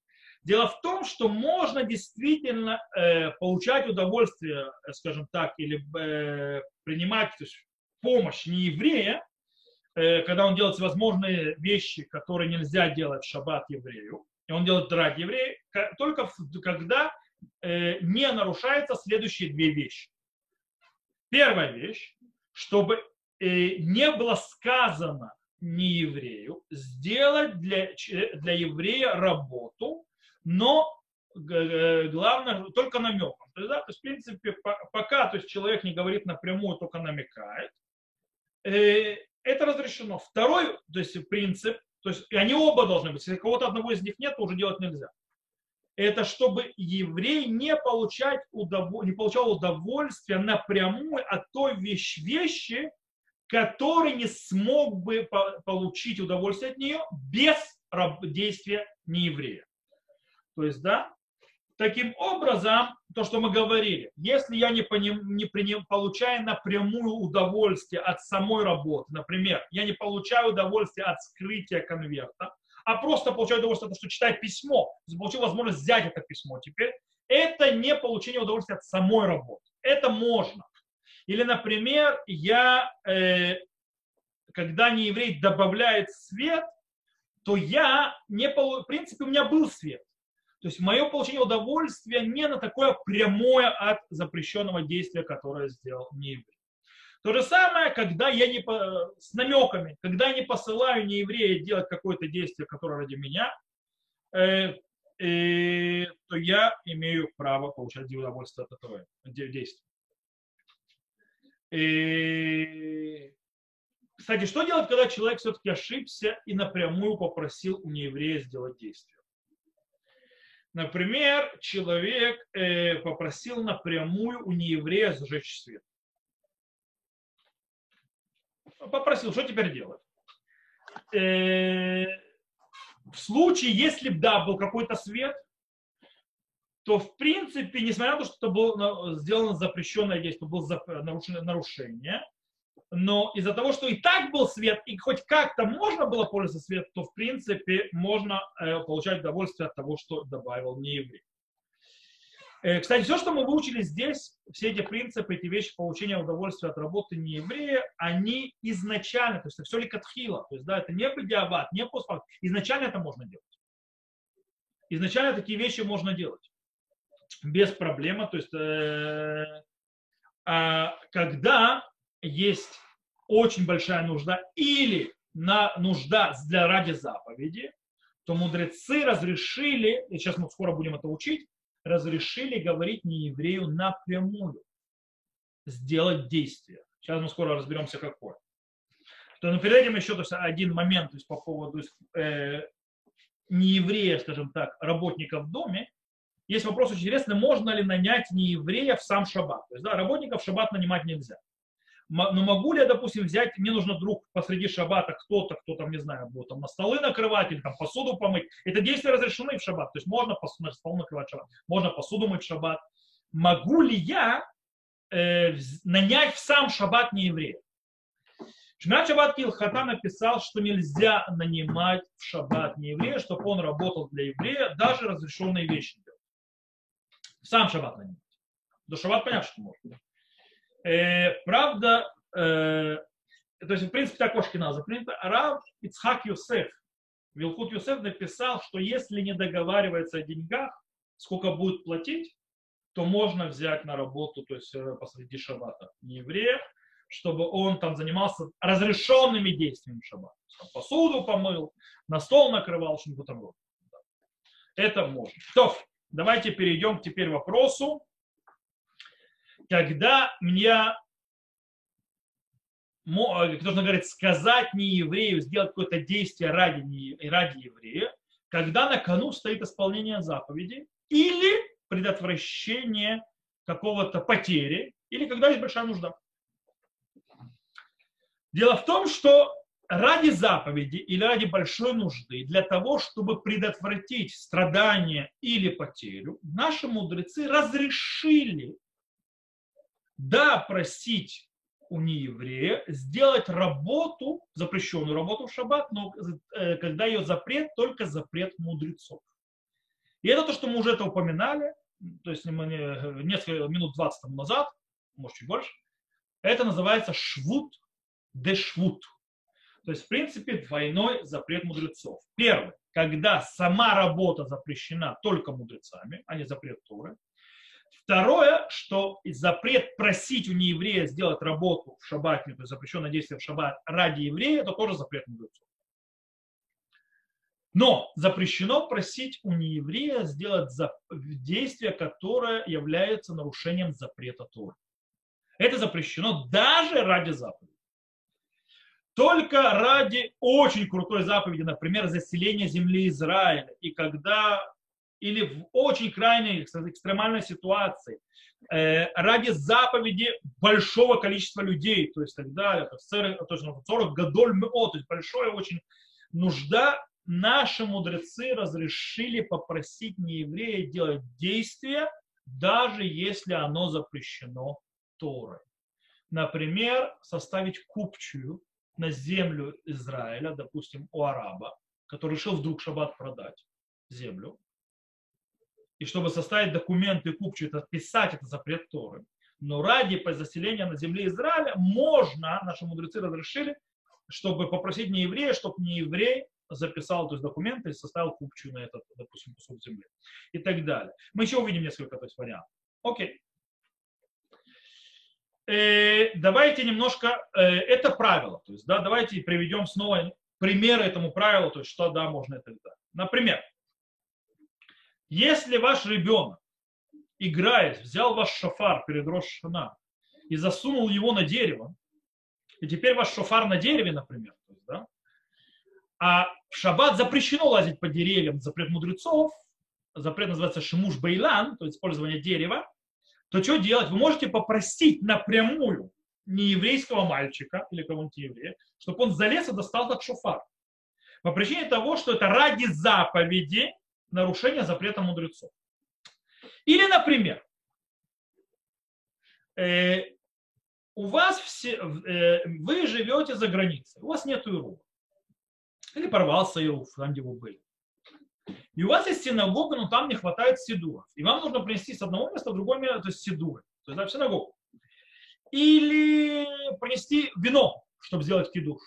Speaker 1: Дело в том, что можно действительно э, получать удовольствие, скажем так, или э, принимать то есть, помощь не еврея, э, когда он делает всевозможные вещи, которые нельзя делать в шаббат еврею, и он делает ради еврея, только когда не нарушаются следующие две вещи. Первая вещь, чтобы э, не было сказано не еврею сделать для, для еврея работу, но главное только намеком. То есть, да, то есть, в принципе, пока то есть, человек не говорит напрямую, только намекает, э, это разрешено. Второй то есть, принцип, то есть они оба должны быть. Если кого-то одного из них нет, то уже делать нельзя. Это чтобы еврей не, получать удов... не получал удовольствия напрямую от той вещи, вещи, который не смог бы получить удовольствие от нее без действия нееврея. То есть, да, таким образом, то, что мы говорили, если я не, поним, не приним, получаю напрямую удовольствие от самой работы, например, я не получаю удовольствие от скрытия конверта, а просто получаю удовольствие от что читаю письмо, получил возможность взять это письмо теперь, это не получение удовольствия от самой работы. Это можно. Или, например, я, э, когда не еврей добавляет свет, то я не, в принципе, у меня был свет. То есть мое получение удовольствия не на такое прямое от запрещенного действия, которое сделал нееврей. То же самое, когда я не с намеками, когда я не посылаю нееврея делать какое-то действие, которое ради меня, э, э, то я имею право получать удовольствие от этого действия. И... Кстати, что делать, когда человек все-таки ошибся и напрямую попросил у нееврея сделать действие? Например, человек э, попросил напрямую у нееврея зажечь свет. Попросил, что теперь делать? Э, в случае, если бы, да, был какой-то свет, то, в принципе, несмотря на то, что это было сделано запрещенное действие, было нарушение, но из-за того, что и так был свет, и хоть как-то можно было пользоваться светом, то, в принципе, можно э, получать удовольствие от того, что добавил не еврей. Э, кстати, все, что мы выучили здесь, все эти принципы, эти вещи получения удовольствия от работы не еврея, они изначально, то есть это все ликатхила, то есть да, это не бедиабат, не постфакт, изначально это можно делать. Изначально такие вещи можно делать без проблем. То есть, э, э, когда есть очень большая нужда или на нужда для ради заповеди, то мудрецы разрешили, и сейчас мы скоро будем это учить, разрешили говорить не еврею напрямую, сделать действие. Сейчас мы скоро разберемся, какое. То, но перед этим еще то есть, один момент то есть, по поводу э, нееврея, скажем так, работников в доме, есть вопрос очень интересный, можно ли нанять не еврея в сам шаббат. То есть, да, работников в шаббат нанимать нельзя. Но могу ли я, допустим, взять, мне нужно друг посреди шаббата кто-то, кто там, не знаю, будет там на столы накрывать или там посуду помыть. Это действия разрешены в шаббат. То есть можно на стол накрывать в шаббат, можно посуду мыть в шаббат. Могу ли я э, нанять в сам шаббат не еврея? Шмят Шаббат Килхата написал, что нельзя нанимать в шаббат не еврея, чтобы он работал для еврея, даже разрешенные вещи сам шаббат нанимать. До шаббат понятно, что можно. Э, правда, э, то есть, в принципе, так Ошкиназа принято. Рав Ицхак Юсеф, Вилхут Юсеф написал, что если не договаривается о деньгах, сколько будет платить, то можно взять на работу, то есть э, посреди шаббата не еврея, чтобы он там занимался разрешенными действиями шаббата. Посуду помыл, на стол накрывал, что-нибудь там. Это можно. То, Давайте перейдем теперь к вопросу, когда мне нужно говорить, сказать не еврею, сделать какое-то действие ради, не, ради еврея, когда на кону стоит исполнение заповеди или предотвращение какого-то потери, или когда есть большая нужда. Дело в том, что ради заповеди или ради большой нужды, для того, чтобы предотвратить страдания или потерю, наши мудрецы разрешили, да, просить у нееврея сделать работу, запрещенную работу в шаббат, но э, когда ее запрет, только запрет мудрецов. И это то, что мы уже это упоминали, то есть мы несколько минут 20 тому назад, может чуть больше, это называется швуд де швуд то есть, в принципе, двойной запрет мудрецов. Первый, когда сама работа запрещена только мудрецами, а не запрет Торы. Второе, что запрет просить у нееврея сделать работу в шаббате, то есть запрещенное действие в шаббат ради еврея, это тоже запрет мудрецов. Но запрещено просить у нееврея сделать действие, которое является нарушением запрета Торы. Это запрещено даже ради заповеди только ради очень крутой заповеди, например, заселения земли Израиля, и когда, или в очень крайней экстремальной ситуации, э, ради заповеди большого количества людей, то есть тогда, это 40, 40 годоль то есть большая очень нужда, наши мудрецы разрешили попросить нееврея делать действие, даже если оно запрещено Торой. Например, составить купчую, на землю Израиля, допустим, у араба, который решил вдруг шаббат продать землю, и чтобы составить документы купчу, это писать, это запрет Торы. Но ради заселения на земле Израиля можно, наши мудрецы разрешили, чтобы попросить не еврея, чтобы не еврей записал то есть, документы и составил купчу на этот, допустим, кусок земли. И так далее. Мы еще увидим несколько то есть, вариантов. Окей э, давайте немножко, э, это правило, то есть, да, давайте приведем снова примеры этому правилу, то есть, что, да, можно так далее. Например, Если ваш ребенок, играет, взял ваш шофар перед Рошана и засунул его на дерево, и теперь ваш шофар на дереве, например, да, а в шаббат запрещено лазить по деревьям, запрет мудрецов, запрет называется шимуш бейлан, то есть использование дерева, то что делать? Вы можете попросить напрямую нееврейского мальчика или кого-нибудь еврея, чтобы он залез и достал этот шофар. По причине того, что это ради заповеди нарушения запрета мудрецов. Или, например, э, у вас все, э, вы живете за границей, у вас нет Ируфа. Или порвался Ируф, там, где вы были. И у вас есть синагога, но там не хватает сидуров. И вам нужно принести с одного места в другое место, то есть сидуры. То есть да, в синагогу. Или принести вино, чтобы сделать кидуш.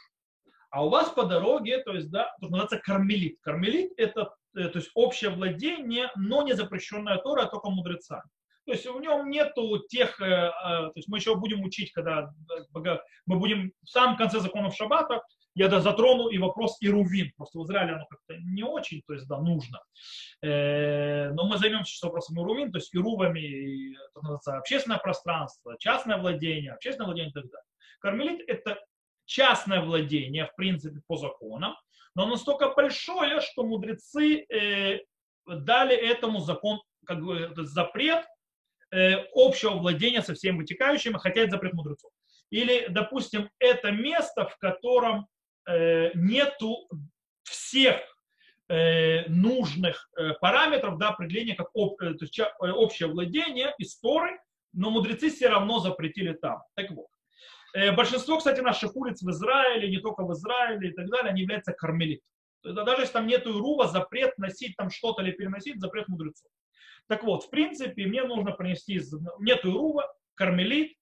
Speaker 1: А у вас по дороге, то есть, да, то, что называется кармелит. Кармелит – это то есть, общее владение, но не запрещенная Тора, а только мудрецами. То есть в нем нету тех, э, э, то есть мы еще будем учить, когда мы будем в самом конце законов Шаббата, я да затрону и вопрос Ирувин. Просто в Израиле оно как-то не очень, то есть да, нужно. Но мы займемся сейчас вопросом Ирувин, то есть Ирувами, общественное пространство, частное владение, общественное владение и так далее. Кармелит – это частное владение, в принципе, по законам, но настолько большое, что мудрецы э, дали этому закон, как бы запрет э, общего владения со всем вытекающим, хотя это запрет мудрецов. Или, допустим, это место, в котором э, нету всех э, нужных э, параметров для определения как об, э, то есть, э, общее владение истории, но мудрецы все равно запретили там. Так вот, большинство, кстати, наших улиц в Израиле, не только в Израиле и так далее, они являются кармелитами. Даже если там нет Ирува, запрет носить там что-то или переносить, запрет мудрецов. Так вот, в принципе, мне нужно принести, нет Ирува, кармелит,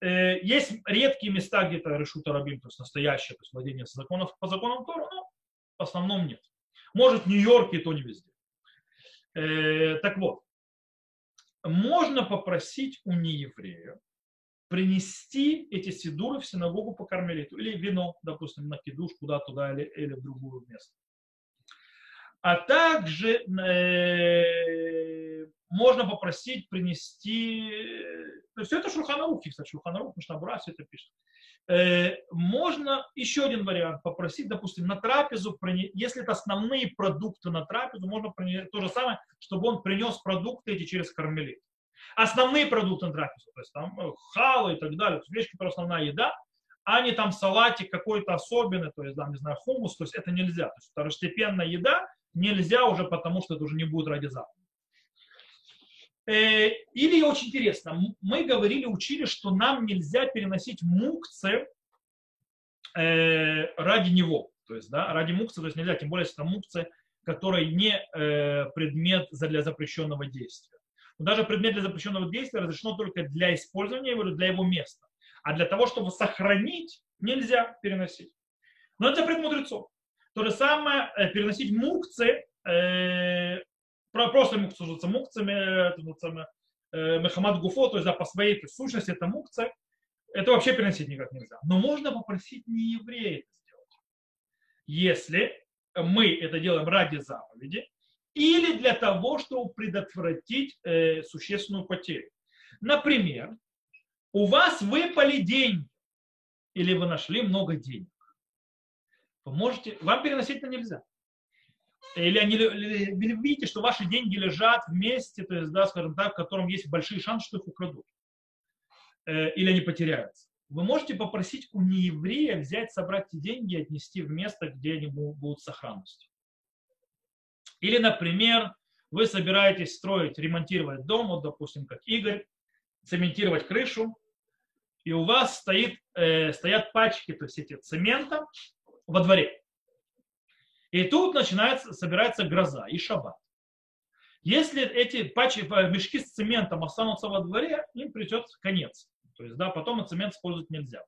Speaker 1: э, есть редкие места, где-то решута рабим, то есть настоящее, то есть владение законов, по законам Тора, но в основном нет. Может, в Нью-Йорке, то не везде. Э, так вот, можно попросить у нееврея, принести эти сидуры в синагогу по кармелиту. Или вино, допустим, на кидуш куда туда или, или в другую место. А также э, можно попросить принести... Э, все это Шурханарухи, кстати, Шурханарух, Мишнабура, все это пишет. Э, можно еще один вариант попросить, допустим, на трапезу, если это основные продукты на трапезу, можно принести то же самое, чтобы он принес продукты эти через кармелит основные продукты на трапезу, то есть там э, халы и так далее, то есть вещь, которая основная еда, а не там салатик какой-то особенный, то есть, там, не знаю, хумус, то есть это нельзя. То есть второстепенная еда нельзя уже, потому что это уже не будет ради заповеди. Э, или очень интересно, мы говорили, учили, что нам нельзя переносить мукцы э, ради него. То есть, да, ради мукцы, то есть нельзя, тем более, если это мукцы, который не предмет для запрещенного действия. Даже предмет для запрещенного действия разрешено только для использования его или для его места. А для того, чтобы сохранить, нельзя переносить. Но это запрет мудрецов. То же самое э, переносить мукцы, э, просто мукцы мукцами, это э, Мехамад Гуфо, то есть да, по своей то есть, сущности это мукцы, это вообще переносить никак нельзя. Но можно попросить не еврея это сделать. Если мы это делаем ради заповеди, или для того, чтобы предотвратить э, существенную потерю. Например, у вас выпали деньги, или вы нашли много денег. Вы можете, вам переносить это нельзя. Или, они, или видите, что ваши деньги лежат вместе, то есть, да, скажем так, в котором есть большие шансы, что их украдут. Э, или они потеряются. Вы можете попросить у нееврея взять, собрать эти деньги и отнести в место, где они будут в сохранности. Или, например, вы собираетесь строить, ремонтировать дом, вот, допустим, как Игорь, цементировать крышу, и у вас стоит, э, стоят пачки, то есть эти цемента во дворе. И тут начинается, собирается гроза и шаббат. Если эти пачки, э, мешки с цементом останутся во дворе, им придет конец. То есть, да, потом цемент использовать нельзя.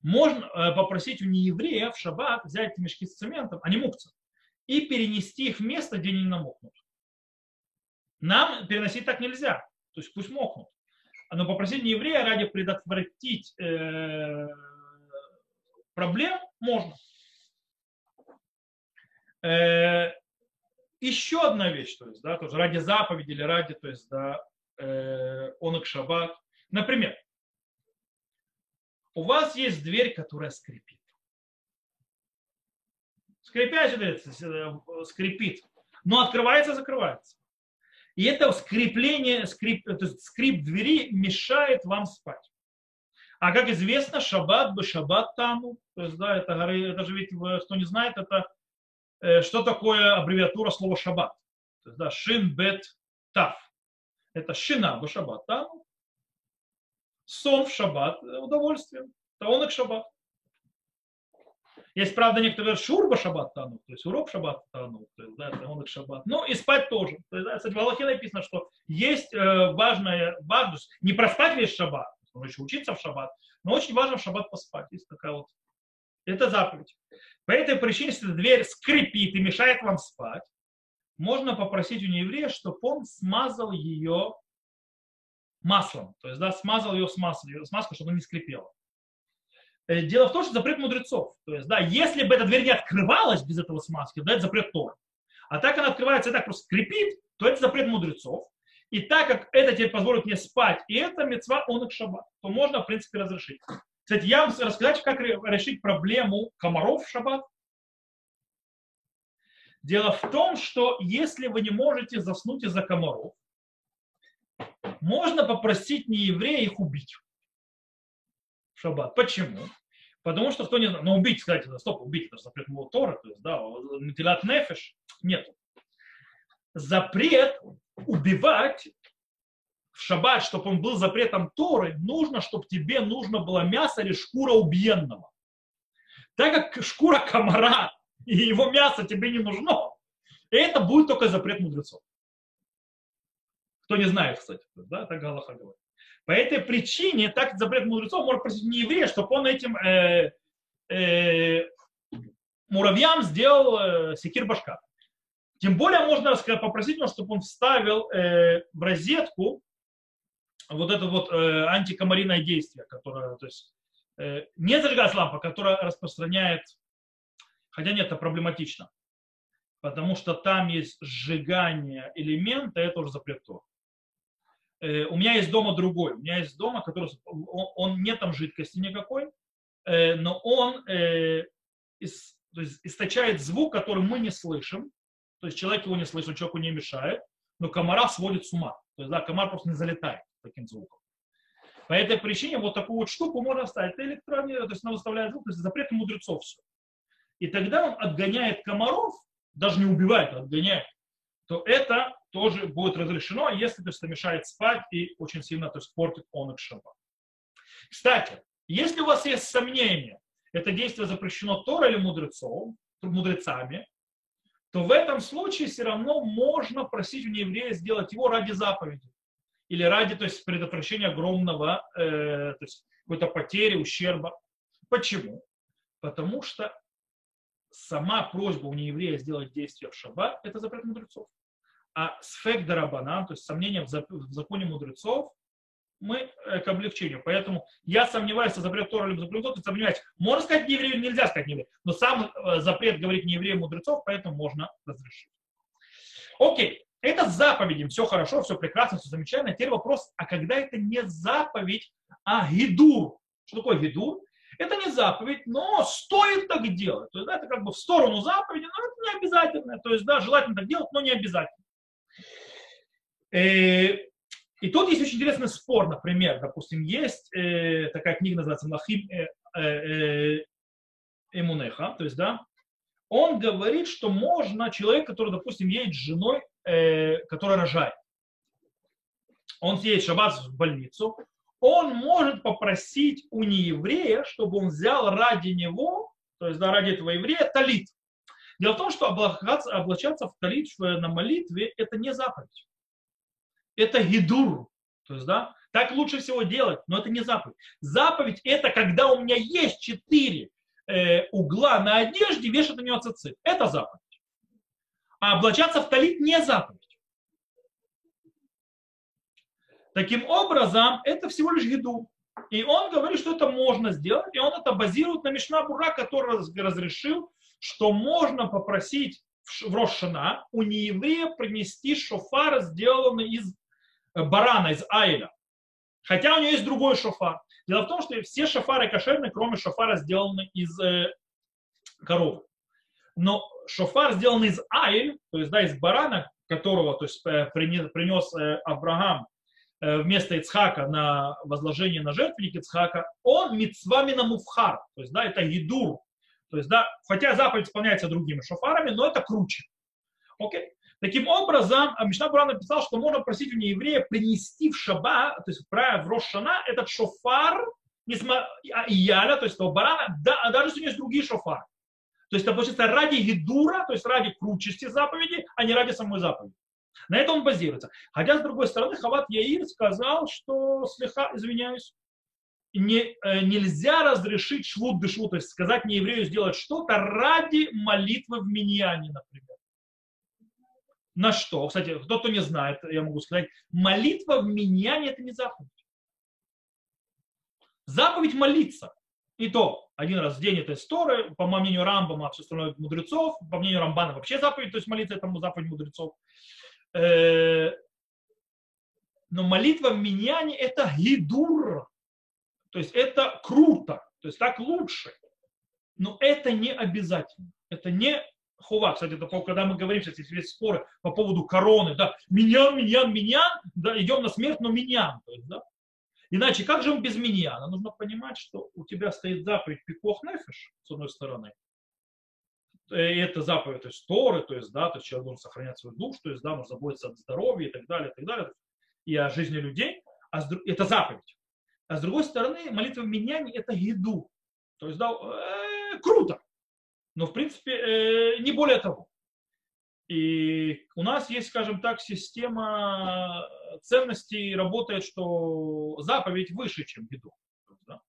Speaker 1: Можно э, попросить у нееврея в шаббат взять эти мешки с цементом, а не мукцы, и перенести их в место, где они намокнут. Нам переносить так нельзя. То есть пусть мокнут. Но попросить еврея ради предотвратить э, проблем можно. Э, еще одна вещь, то есть, да, тоже ради заповеди или ради, то есть, да, э, онок шаббат. Например, у вас есть дверь, которая скрипит. Скрипящая дверь э, скрипит, но открывается, закрывается. И это скрепление, скрип, то есть скрип двери мешает вам спать. А как известно, шаббат бы шаббат таму. То есть, да, это, это же ведь, кто не знает, это э, что такое аббревиатура слова шаббат. То есть, да, шин бет тав. Это шина бы шаббат таму. Сон в шаббат, э, удовольствие. Таонок шаббат. Есть, правда, некоторые шурба шаббат тану, то есть урок шаббат тану, то есть, да, он шаббат. Ну, и спать тоже. То есть, да, кстати, в Аллахе написано, что есть э, важная важность, не проспать весь шаббат, нужно еще учиться в шаббат, но очень важно в шаббат поспать. Есть такая вот, это заповедь. По этой причине, если дверь скрипит и мешает вам спать, можно попросить у нееврея, чтобы он смазал ее маслом. То есть, да, смазал ее с маслом, смазкой, чтобы она не скрипела. Э, дело в том, что запрет мудрецов. То есть, да, если бы эта дверь не открывалась без этого смазки, да, это запрет Тора. А так она открывается и так просто скрипит, то это запрет мудрецов. И так как это тебе позволит мне спать, и это мецва он их шаббат, то можно, в принципе, разрешить. Кстати, я вам рассказать, как решить проблему комаров в шаббат. Дело в том, что если вы не можете заснуть из-за комаров, можно попросить нееврея их убить в шаббат. Почему? Потому что кто не знает, ну убить, кстати, стоп, убить, это запрет Тора, то есть, да, метилат нефеш, нет. Запрет убивать в шаббат, чтобы он был запретом Торы, нужно, чтобы тебе нужно было мясо или шкура убиенного. Так как шкура комара и его мясо тебе не нужно, это будет только запрет мудрецов. Кто не знает, кстати, да, так Галаха говорит. По этой причине так запрет мудрецов может просить не еврея, чтобы он этим э, э, муравьям сделал э, секир башка. Тем более можно попросить его, чтобы он вставил э, в розетку вот это вот э, антикомариное действие, которое, то есть э, не зажигать лампа, которая распространяет, хотя нет, это проблематично, потому что там есть сжигание элемента, это уже запрет Тора. Э, у меня есть дома другой. У меня есть дома, который, он, он нет там жидкости никакой, э, но он э, из, то есть источает звук, который мы не слышим. То есть человек его не слышит, человеку не мешает, но комара сводит с ума. То есть да, комар просто не залетает таким звуком. По этой причине вот такую вот штуку можно ставить. Это электронный, то есть она выставляет звук, то есть запрет мудрецов все. И тогда он отгоняет комаров, даже не убивает, а отгоняет, то это тоже будет разрешено, если то есть, мешает спать и очень сильно то есть, портит он их шаббат. Кстати, если у вас есть сомнения, это действие запрещено Тора или мудрецов, мудрецами, то в этом случае все равно можно просить у нееврея сделать его ради заповеди. Или ради то есть, предотвращения огромного э, то есть, какой-то потери, ущерба. Почему? Потому что сама просьба у нееврея сделать действие в шаббат – это запрет мудрецов а сфек дарабанан, то есть сомнение в законе мудрецов, мы э, к облегчению. Поэтому я сомневаюсь, что запрет Тора или запрет Тора, сомневаюсь. Можно сказать не еврею, нельзя сказать не еврею. Но сам э, запрет говорит не еврею мудрецов, поэтому можно разрешить. Окей, это с заповедью. Все хорошо, все прекрасно, все замечательно. Теперь вопрос, а когда это не заповедь, а гидур? Что такое гидур? Это не заповедь, но стоит так делать. То есть, да, это как бы в сторону заповеди, но это не обязательно. То есть, да, желательно так делать, но не обязательно. Э, и тут есть очень интересный спор, например, допустим, есть э, такая книга, называется Махим э, э, Эмунеха, то есть, да, он говорит, что можно человек, который, допустим, едет с женой, э, которая рожает, он едет в шаббат в больницу, он может попросить у нееврея, чтобы он взял ради него, то есть да, ради этого еврея, талит. Дело в том, что облачаться, облачаться в талит на молитве – это не заповедь это гидур. То есть, да, так лучше всего делать, но это не заповедь. Заповедь это когда у меня есть четыре э, угла на одежде, вешать на нее цицит. Это заповедь. А облачаться в талит не заповедь. Таким образом, это всего лишь гиду. И он говорит, что это можно сделать, и он это базирует на Мишна Бура, который разрешил, что можно попросить в Рошана у нееврея принести шофар, сделанный из э, барана, из айля. Хотя у него есть другой шофар. Дело в том, что все шофары кошерные, кроме шофара, сделаны из э, коровы. Но шофар сделан из айль, то есть да, из барана, которого то есть, э, принес, принес э, Авраам вместо Ицхака на возложение на жертвенник Ицхака, он мицвами на муфхар, то есть да, это гидур, то есть, да, хотя заповедь исполняется другими шофарами, но это круче. Окей? Таким образом, Мишна Бура написал, что можно просить у нееврея принести в шаба, то есть в Рошана, этот шофар, а, Ияля, то есть того барана, да, даже если у него есть другие шофары. То есть это получается ради гидура, то есть ради кручести заповеди, а не ради самой заповеди. На этом он базируется. Хотя, с другой стороны, Хават Яир сказал, что слегка, извиняюсь, не, э, нельзя разрешить швуд дышу, то есть сказать не еврею сделать что-то ради молитвы в миньяне, например. На что? Кстати, кто-то не знает, я могу сказать, молитва в миньяне это не заповедь. Заповедь молиться. И то один раз в день это история, по мнению Рамбама, а все остальное мудрецов, по мнению Рамбана вообще заповедь, то есть молиться этому заповедь мудрецов. Э, но молитва в миньяне это гидур, то есть это круто, то есть так лучше. Но это не обязательно. Это не хува. Кстати, это когда мы говорим сейчас, если есть споры по поводу короны, да, миньян, миньян, миньян, да, идем на смерть, но миньян. То есть, да. Иначе как же мы без миньяна? Нужно понимать, что у тебя стоит заповедь пикох нефиш, с одной стороны. И это заповедь, то есть Торы, то есть, да, то есть человек должен сохранять свою душу, то есть, да, нужно заботиться о здоровье и так далее, и так далее, и о жизни людей. А это заповедь. А с другой стороны, молитва миньяне – это еду. То есть, да, э, круто. Но, в принципе, э, не более того. И у нас есть, скажем так, система ценностей работает, что заповедь выше, чем еду. Да?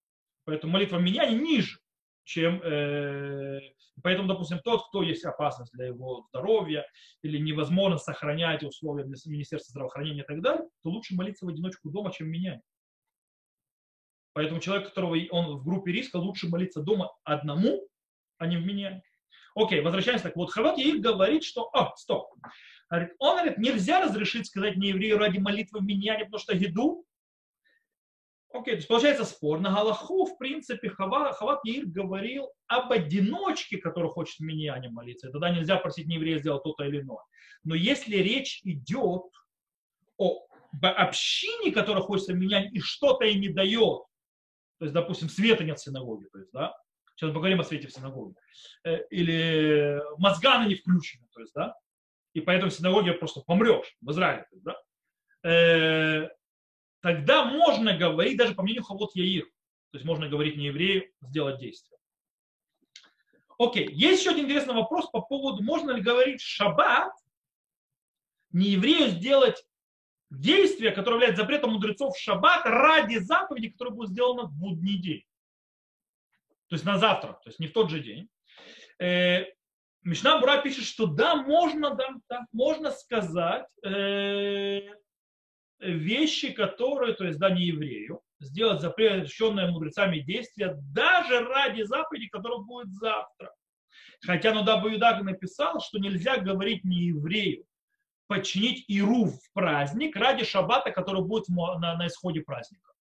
Speaker 1: Поэтому молитва меня не ниже, чем... Э, поэтому, допустим, тот, кто есть опасность для его здоровья или невозможно сохранять условия для Министерства здравоохранения и так далее, то лучше молиться в одиночку дома, чем меня. Поэтому человек, которого он в группе риска, лучше молиться дома одному, а не в меня. Окей, возвращаемся так. Вот Хават Яир говорит, что... О, стоп. Он говорит, нельзя разрешить сказать не еврею ради молитвы в меня, потому что еду. Окей, то есть получается спор. На Галаху, в принципе, Хават, Хават Яир говорил об одиночке, который хочет в меня не молиться. И тогда нельзя просить не еврея сделать то-то или иное. Но если речь идет о общине, которая хочет в меня и что-то ей не дает, то есть, допустим, света нет в синагоге, то есть, да, сейчас поговорим о свете в синагоге, э, или мозганы не включены, то есть, да, и поэтому в синагоге просто помрешь в Израиле, то есть, да, э, тогда можно говорить, даже по мнению Хавот Яир, то есть можно говорить не еврею, сделать действие. Окей, есть еще один интересный вопрос по поводу, можно ли говорить шаббат не еврею сделать действие, которое является запретом мудрецов в шаббат ради заповеди, которая будет сделана в будний день. То есть на завтра, то есть не в тот же день. Э, Мишна Бура пишет, что да, можно, да, да, можно сказать э, вещи, которые, то есть да, не еврею, сделать запрещенное мудрецами действие даже ради заповеди, которая будет завтра. Хотя Нудабу Юдаг написал, что нельзя говорить не еврею, подчинить Иру в праздник ради шаббата, который будет на, на исходе праздника.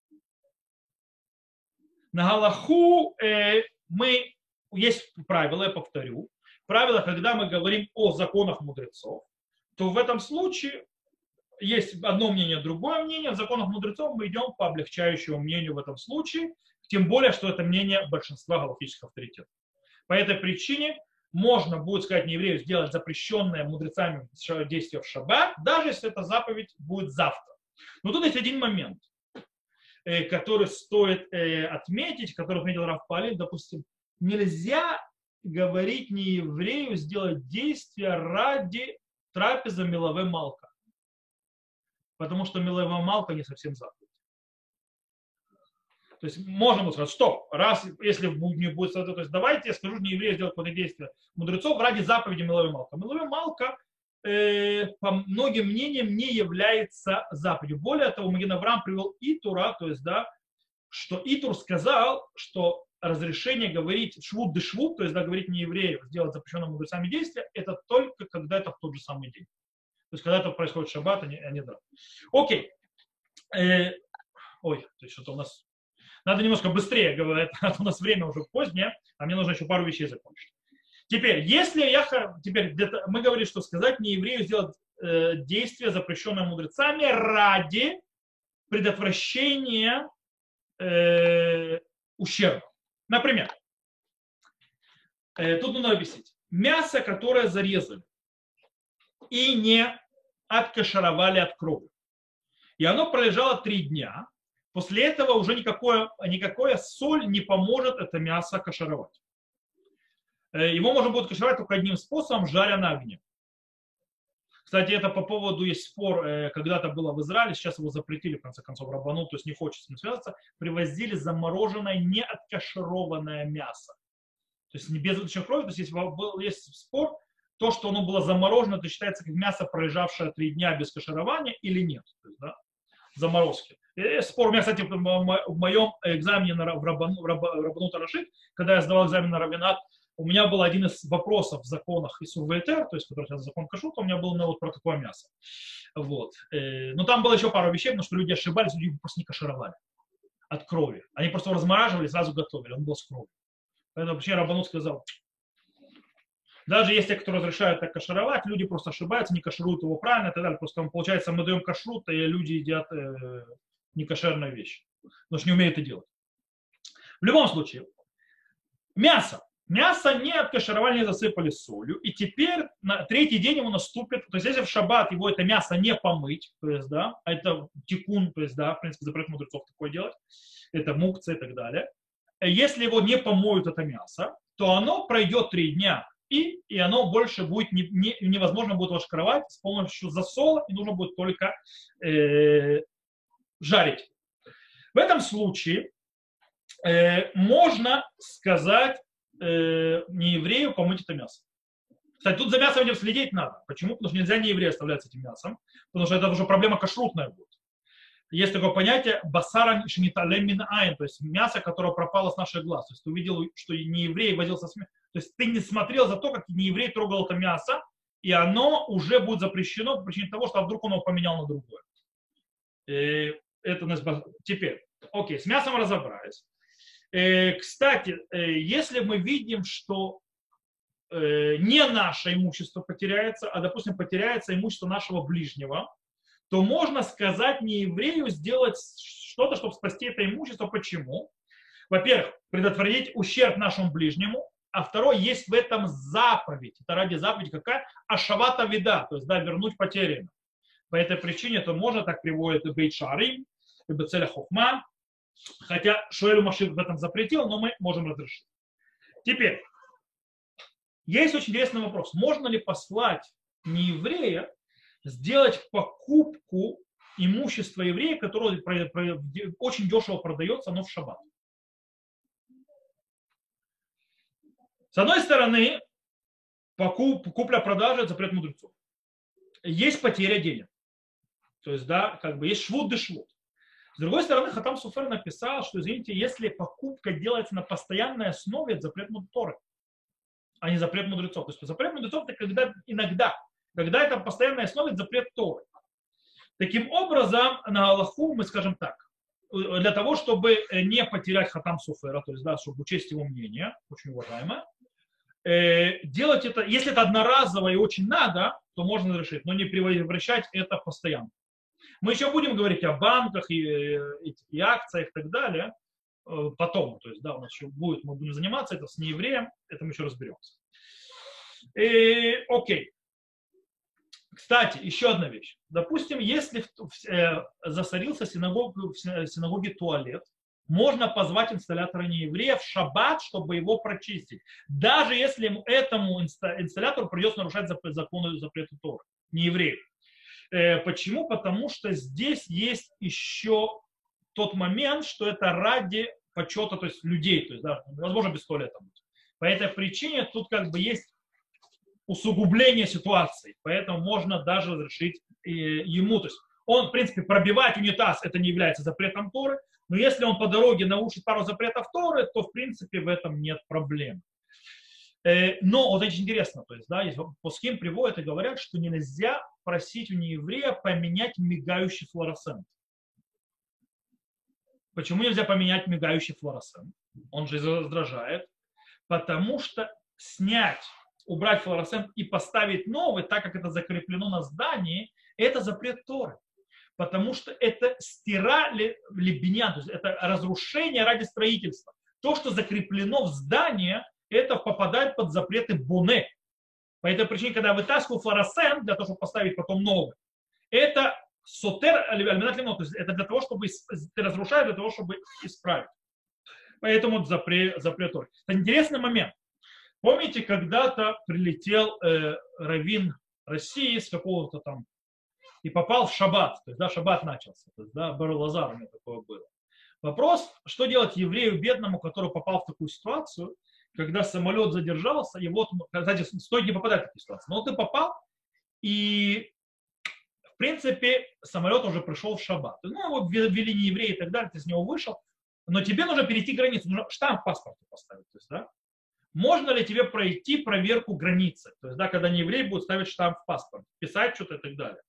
Speaker 1: На Галаху э, мы, есть правило, я повторю, правило, когда мы говорим о законах мудрецов, то в этом случае есть одно мнение, другое мнение. В законах мудрецов мы идем по облегчающему мнению в этом случае, тем более, что это мнение большинства галактических авторитетов. По этой причине можно будет сказать не еврею сделать запрещенное мудрецами действие в шаббат, даже если эта заповедь будет завтра. Но тут есть один момент, э, который стоит э, отметить, который отметил Раф Палин, допустим, нельзя говорить не еврею сделать действие ради трапеза Милове Малка. Потому что Милове Малка не совсем заповедь. То есть можем сказать, что раз, если не будет, то есть давайте я скажу не еврею сделать какое-то действие мудрецов ради заповеди Милове Малка. Милове Малка э, по многим мнениям не является заповедью. Более того, Маген Авраам привел Итура, то есть, да, что Итур сказал, что разрешение говорить швуд де швуд, то есть да, говорить не еврею, сделать запрещенным мудрецами действия, это только когда это в тот же самый день. То есть когда это происходит в шаббат, а не, а не да. Окей. Э, ой, то есть что-то у нас... Надо немножко быстрее говорить, а у нас время уже позднее, а мне нужно еще пару вещей закончить. Теперь, если я... Теперь мы говорили, что сказать не еврею сделать э, действие, запрещенное мудрецами, ради предотвращения э, ущерба. Например, э, тут нужно объяснить. Мясо, которое зарезали и не откашаровали от крови. И оно пролежало три дня. После этого уже никакое, никакое соль не поможет это мясо кашаровать. Э, его можно будет кашировать только одним способом, жаря на огне. Кстати, это по поводу есть спор, э, когда-то было в Израиле, сейчас его запретили, в конце концов, рабану, то есть не хочет с ним связаться, привозили замороженное, не откашированное мясо. То есть не без выточной крови, то есть есть, был, есть спор, то, что оно было заморожено, это считается как мясо, пролежавшее три дня без каширования или нет. То есть, да, заморозки. Спор у меня, кстати, в моем экзамене на, Рабану, Рабану Тарашит, когда я сдавал экзамен на Равинат, у меня был один из вопросов в законах Исур ВТР, то есть, который сейчас закон Кашута, у меня был на вот про такое мясо. Вот. Э, но там было еще пару вещей, потому что люди ошибались, люди просто не кашировали от крови. Они просто размораживали, сразу готовили, он был с кровью. Поэтому вообще Рабанут сказал, даже если кто разрешает так кашировать, люди просто ошибаются, не кашируют его правильно и так далее. Просто получается, мы даем кашрут, и люди едят э, некошерные вещи, потому что не умеют это делать. В любом случае, мясо. Мясо не откашировали, не засыпали солью. И теперь на третий день ему наступит, то есть если в шаббат его это мясо не помыть, то есть, да, а это тикун, то есть, да, в принципе, запрет мудрецов такое делать, это мукция и так далее. Если его не помоют это мясо, то оно пройдет три дня, и, и оно больше будет не, не, невозможно будет вашкровать с помощью засола, и нужно будет только э, жарить. В этом случае э, можно сказать э, не еврею помыть это мясо. Кстати, тут за мясом следить надо. Почему? Потому что нельзя не еврея оставлять с этим мясом, потому что это уже проблема кашрутная будет. Есть такое понятие басара шниталем айн, то есть мясо, которое пропало с наших глаз. То есть ты увидел, что не еврей возился с мясом. То есть ты не смотрел за то, как не еврей трогал это мясо, и оно уже будет запрещено по причине того, что вдруг он его поменял на другое. И это теперь, окей, с мясом разобрались. Э, кстати, э, если мы видим, что э, не наше имущество потеряется, а, допустим, потеряется имущество нашего ближнего, то можно сказать не еврею сделать что-то, чтобы спасти это имущество. Почему? Во-первых, предотвратить ущерб нашему ближнему, а второе, есть в этом заповедь. Это ради заповеди какая? Ашавата вида, то есть да, вернуть потерянное. По этой причине это можно так приводит и Бейчарим, и Бецеля Хохма, Хотя Шуэлю Машир в этом запретил, но мы можем разрешить. Теперь, есть очень интересный вопрос. Можно ли послать нееврея сделать покупку имущества еврея, которое очень дешево продается, но в шаббат? С одной стороны, купля-продажа – это запрет мудрецов. Есть потеря денег. То есть, да, как бы есть швуд швуд. С другой стороны, Хатам Суфер написал, что, извините, если покупка делается на постоянной основе, это запрет Торы, а не запрет мудрецов. То есть запрет мудрецов это когда иногда, когда это постоянная основа, запрет Торы. Таким образом, на Аллаху мы скажем так, для того, чтобы не потерять Хатам Суфера, то есть, да, чтобы учесть его мнение, очень уважаемое, э, делать это, если это одноразово и очень надо, то можно разрешить, но не превращать это постоянно. Мы еще будем говорить о банках и, и, и акциях и так далее э, потом. То есть, да, у нас еще будет, мы будем заниматься это с неевреем, это мы еще разберемся. И, окей. Кстати, еще одна вещь. Допустим, если э, засорился синагог, в синагоге туалет, можно позвать инсталлятора нееврея в шаббат, чтобы его прочистить. Даже если этому инсталлятору придется нарушать законы запрета Торы, не евреев. Э, почему? Потому что здесь есть еще тот момент, что это ради почета, то есть людей, то есть, да, возможно, без туалета быть. По этой причине тут как бы есть усугубление ситуации, поэтому можно даже разрешить э, ему, то есть он, в принципе, пробивать унитаз, это не является запретом Торы, Но если он по дороге нарушит пару запретов Торы, то в принципе в этом нет проблем. Э, но вот очень интересно, то есть, да, по кем приводят и говорят, что нельзя просить у нееврея поменять мигающий флуоресцент. Почему нельзя поменять мигающий флуоресцент? Он же раздражает. Потому что снять, убрать флуоресцент и поставить новый, так как это закреплено на здании, это запрет Торы. Потому что это стира лебенян, то есть это разрушение ради строительства. То, что закреплено в здании, это попадает под запреты Буне. По этой причине, когда я вытаскиваю флуоресцент для того, чтобы поставить потом новый, это сотер то есть это для того, чтобы ты разрушаешь, для того, чтобы исправить. Поэтому запрет, запрет Это интересный момент. Помните, когда-то прилетел э, раввин России с какого-то там и попал в шаббат, то есть, да, шаббат начался, то есть, да, Лазар у меня такое было. Вопрос, что делать еврею бедному, который попал в такую ситуацию, когда самолет задержался, и вот, кстати, стоит не попадать в такие ситуации. Но ты попал, и в принципе самолет уже пришел в шаббат. Ну, его ввели не евреи и так далее, ты с него вышел, но тебе нужно перейти границу, нужно штамп паспорта поставить. То есть, да? Можно ли тебе пройти проверку границы? То есть, да, когда не еврей будет ставить штамп в паспорт, писать что-то и так далее.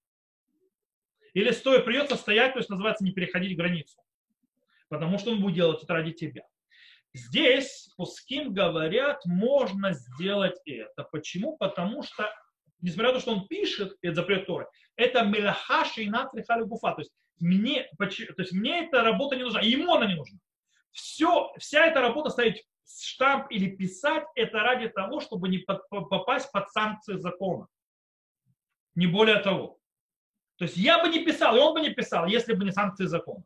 Speaker 1: Или стоя придется стоять, то есть называется не переходить границу. Потому что он будет делать это ради тебя. Здесь Пуским говорят, можно сделать это. Почему? Потому что, несмотря на то, что он пишет, это запрет Торы, это мелаха шейна гуфа. То есть мне, то есть мне эта работа не нужна, ему она не нужна. Все, вся эта работа ставить штамп или писать, это ради того, чтобы не под, попасть под санкции закона. Не более того. То есть я бы не писал, и он бы не писал, если бы не санкции закона.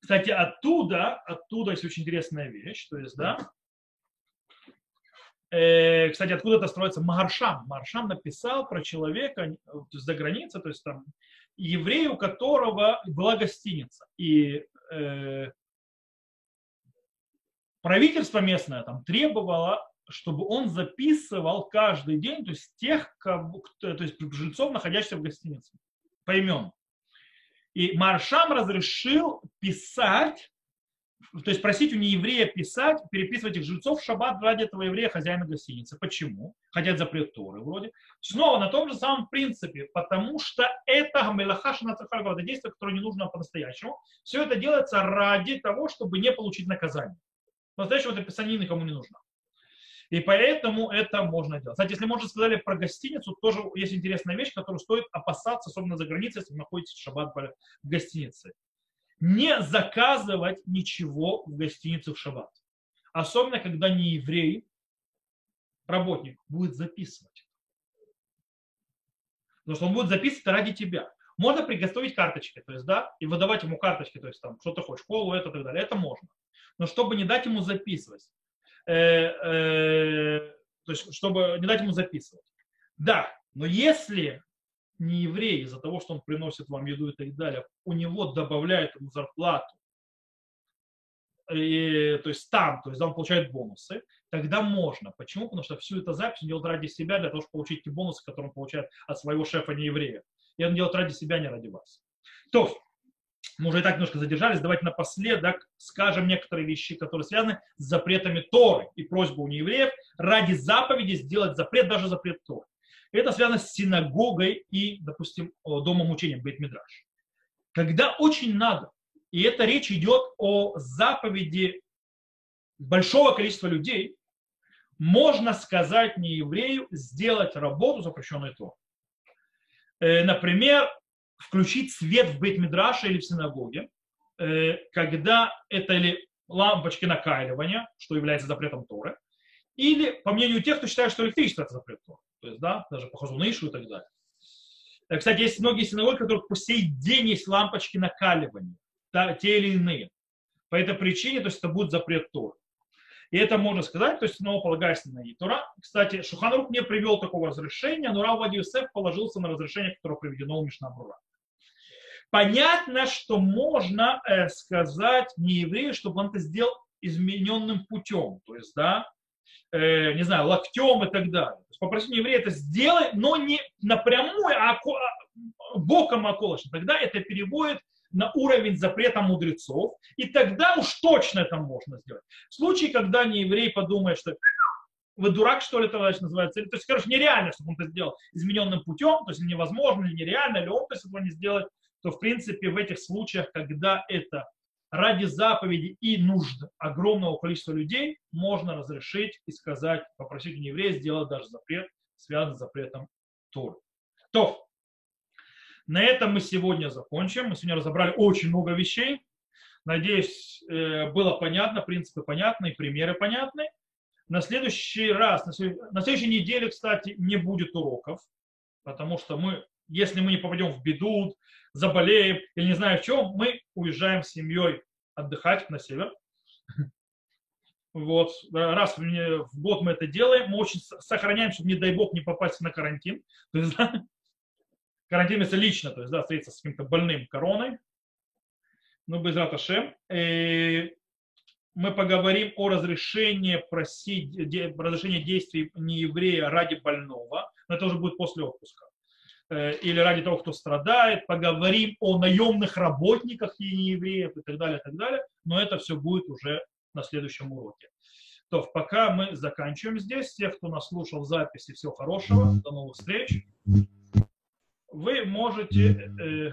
Speaker 1: Кстати, оттуда, оттуда есть очень интересная вещь, то есть, да, э, кстати, откуда это строится Магаршам. Магаршам написал про человека есть, за границей, то есть там еврею, у которого была гостиница. И э, правительство местное там требовало, чтобы он записывал каждый день, то есть тех, кого, то есть жильцов, находящихся в гостинице, по именам. И Маршам разрешил писать, то есть просить у нееврея писать, переписывать их жильцов в шаббат ради этого еврея, хозяина гостиницы. Почему? Хотят запрет Торы вроде. Снова на том же самом принципе, потому что это мелахаша на это действие, которое не нужно по-настоящему. Все это делается ради того, чтобы не получить наказание. По-настоящему это писание никому не нужно. И поэтому это можно делать. Кстати, если мы уже сказали про гостиницу, тоже есть интересная вещь, которую стоит опасаться, особенно за границей, если вы находитесь в шаббат в гостинице. Не заказывать ничего в гостинице в шаббат. Особенно, когда не еврей, работник, будет записывать. Потому что он будет записывать ради тебя. Можно приготовить карточки, то есть, да, и выдавать ему карточки, то есть, там, что ты хочешь, школу, это, и так далее. Это можно. Но чтобы не дать ему записывать, Э, э, то есть, чтобы не дать ему записывать. Да, но если не еврей из-за того, что он приносит вам еду и так далее, у него добавляют ему зарплату, и, то есть там, то есть он получает бонусы, тогда можно. Почему? Потому что всю эту запись он делает ради себя, для того, чтобы получить те бонусы, которые он получает от своего шефа не еврея. И он делает ради себя, не ради вас. То, мы уже и так немножко задержались, давайте напоследок скажем некоторые вещи, которые связаны с запретами Торы и просьбу у неевреев ради заповеди сделать запрет, даже запрет Торы. Это связано с синагогой и, допустим, домом учения, Бейт-Мидраш. Когда очень надо, и эта речь идет о заповеди большого количества людей, можно сказать нееврею сделать работу, запрещенную Торой. Э, например, включить свет в Бейт-Мидраше или в синагоге, э, когда это или лампочки накаливания, что является запретом Торы, или, по мнению тех, кто считает, что электричество это запрет Торы. То есть, да, даже по Хазунышу и так далее. Э, кстати, есть многие синагоги, в которых по сей день есть лампочки накаливания, да, те или иные. По этой причине, то есть это будет запрет Торы. И это можно сказать, то есть снова полагаясь на Итура. Кстати, Шуханрук не привел такого разрешения, но Рав Юсеф положился на разрешение, которое приведено у Мишнабрура. Понятно, что можно э, сказать не еврею, чтобы он это сделал измененным путем, то есть, да, э, не знаю, локтем и так далее. То есть попросить еврея это сделай, но не напрямую, а, а боком околочно. Тогда это переводит на уровень запрета мудрецов, и тогда уж точно это можно сделать. В случае, когда не еврей подумает, что вы дурак, что ли, товарищ называется, то есть, короче, нереально, чтобы он это сделал измененным путем, то есть невозможно, или нереально, или он то есть, этого не сделать, то, в принципе, в этих случаях, когда это ради заповеди и нужд огромного количества людей, можно разрешить и сказать, попросить у еврея сделать даже запрет, связанный с запретом Торы. То, на этом мы сегодня закончим. Мы сегодня разобрали очень много вещей. Надеюсь, э, было понятно, принципы понятны, примеры понятны. На следующий раз, на следующей неделе, кстати, не будет уроков, потому что мы, если мы не попадем в беду, заболеем или не знаю в чем, мы уезжаем с семьей отдыхать на север. Вот, раз в год мы это делаем, мы очень сохраняем, чтобы, не дай бог, не попасть на карантин. То есть, карантин это лично, то есть, да, встретиться с каким-то больным короной. Ну, без раташем. Мы поговорим о разрешении просить, разрешении действий нееврея ради больного. Но это уже будет после отпуска. Э, или ради того, кто страдает. Поговорим о наемных работниках и неевреев и так далее, и так далее. Но это все будет уже на следующем уроке. То пока мы заканчиваем здесь. Тех, кто нас слушал в записи, всего хорошего. До новых встреч. Вы можете... Э, э,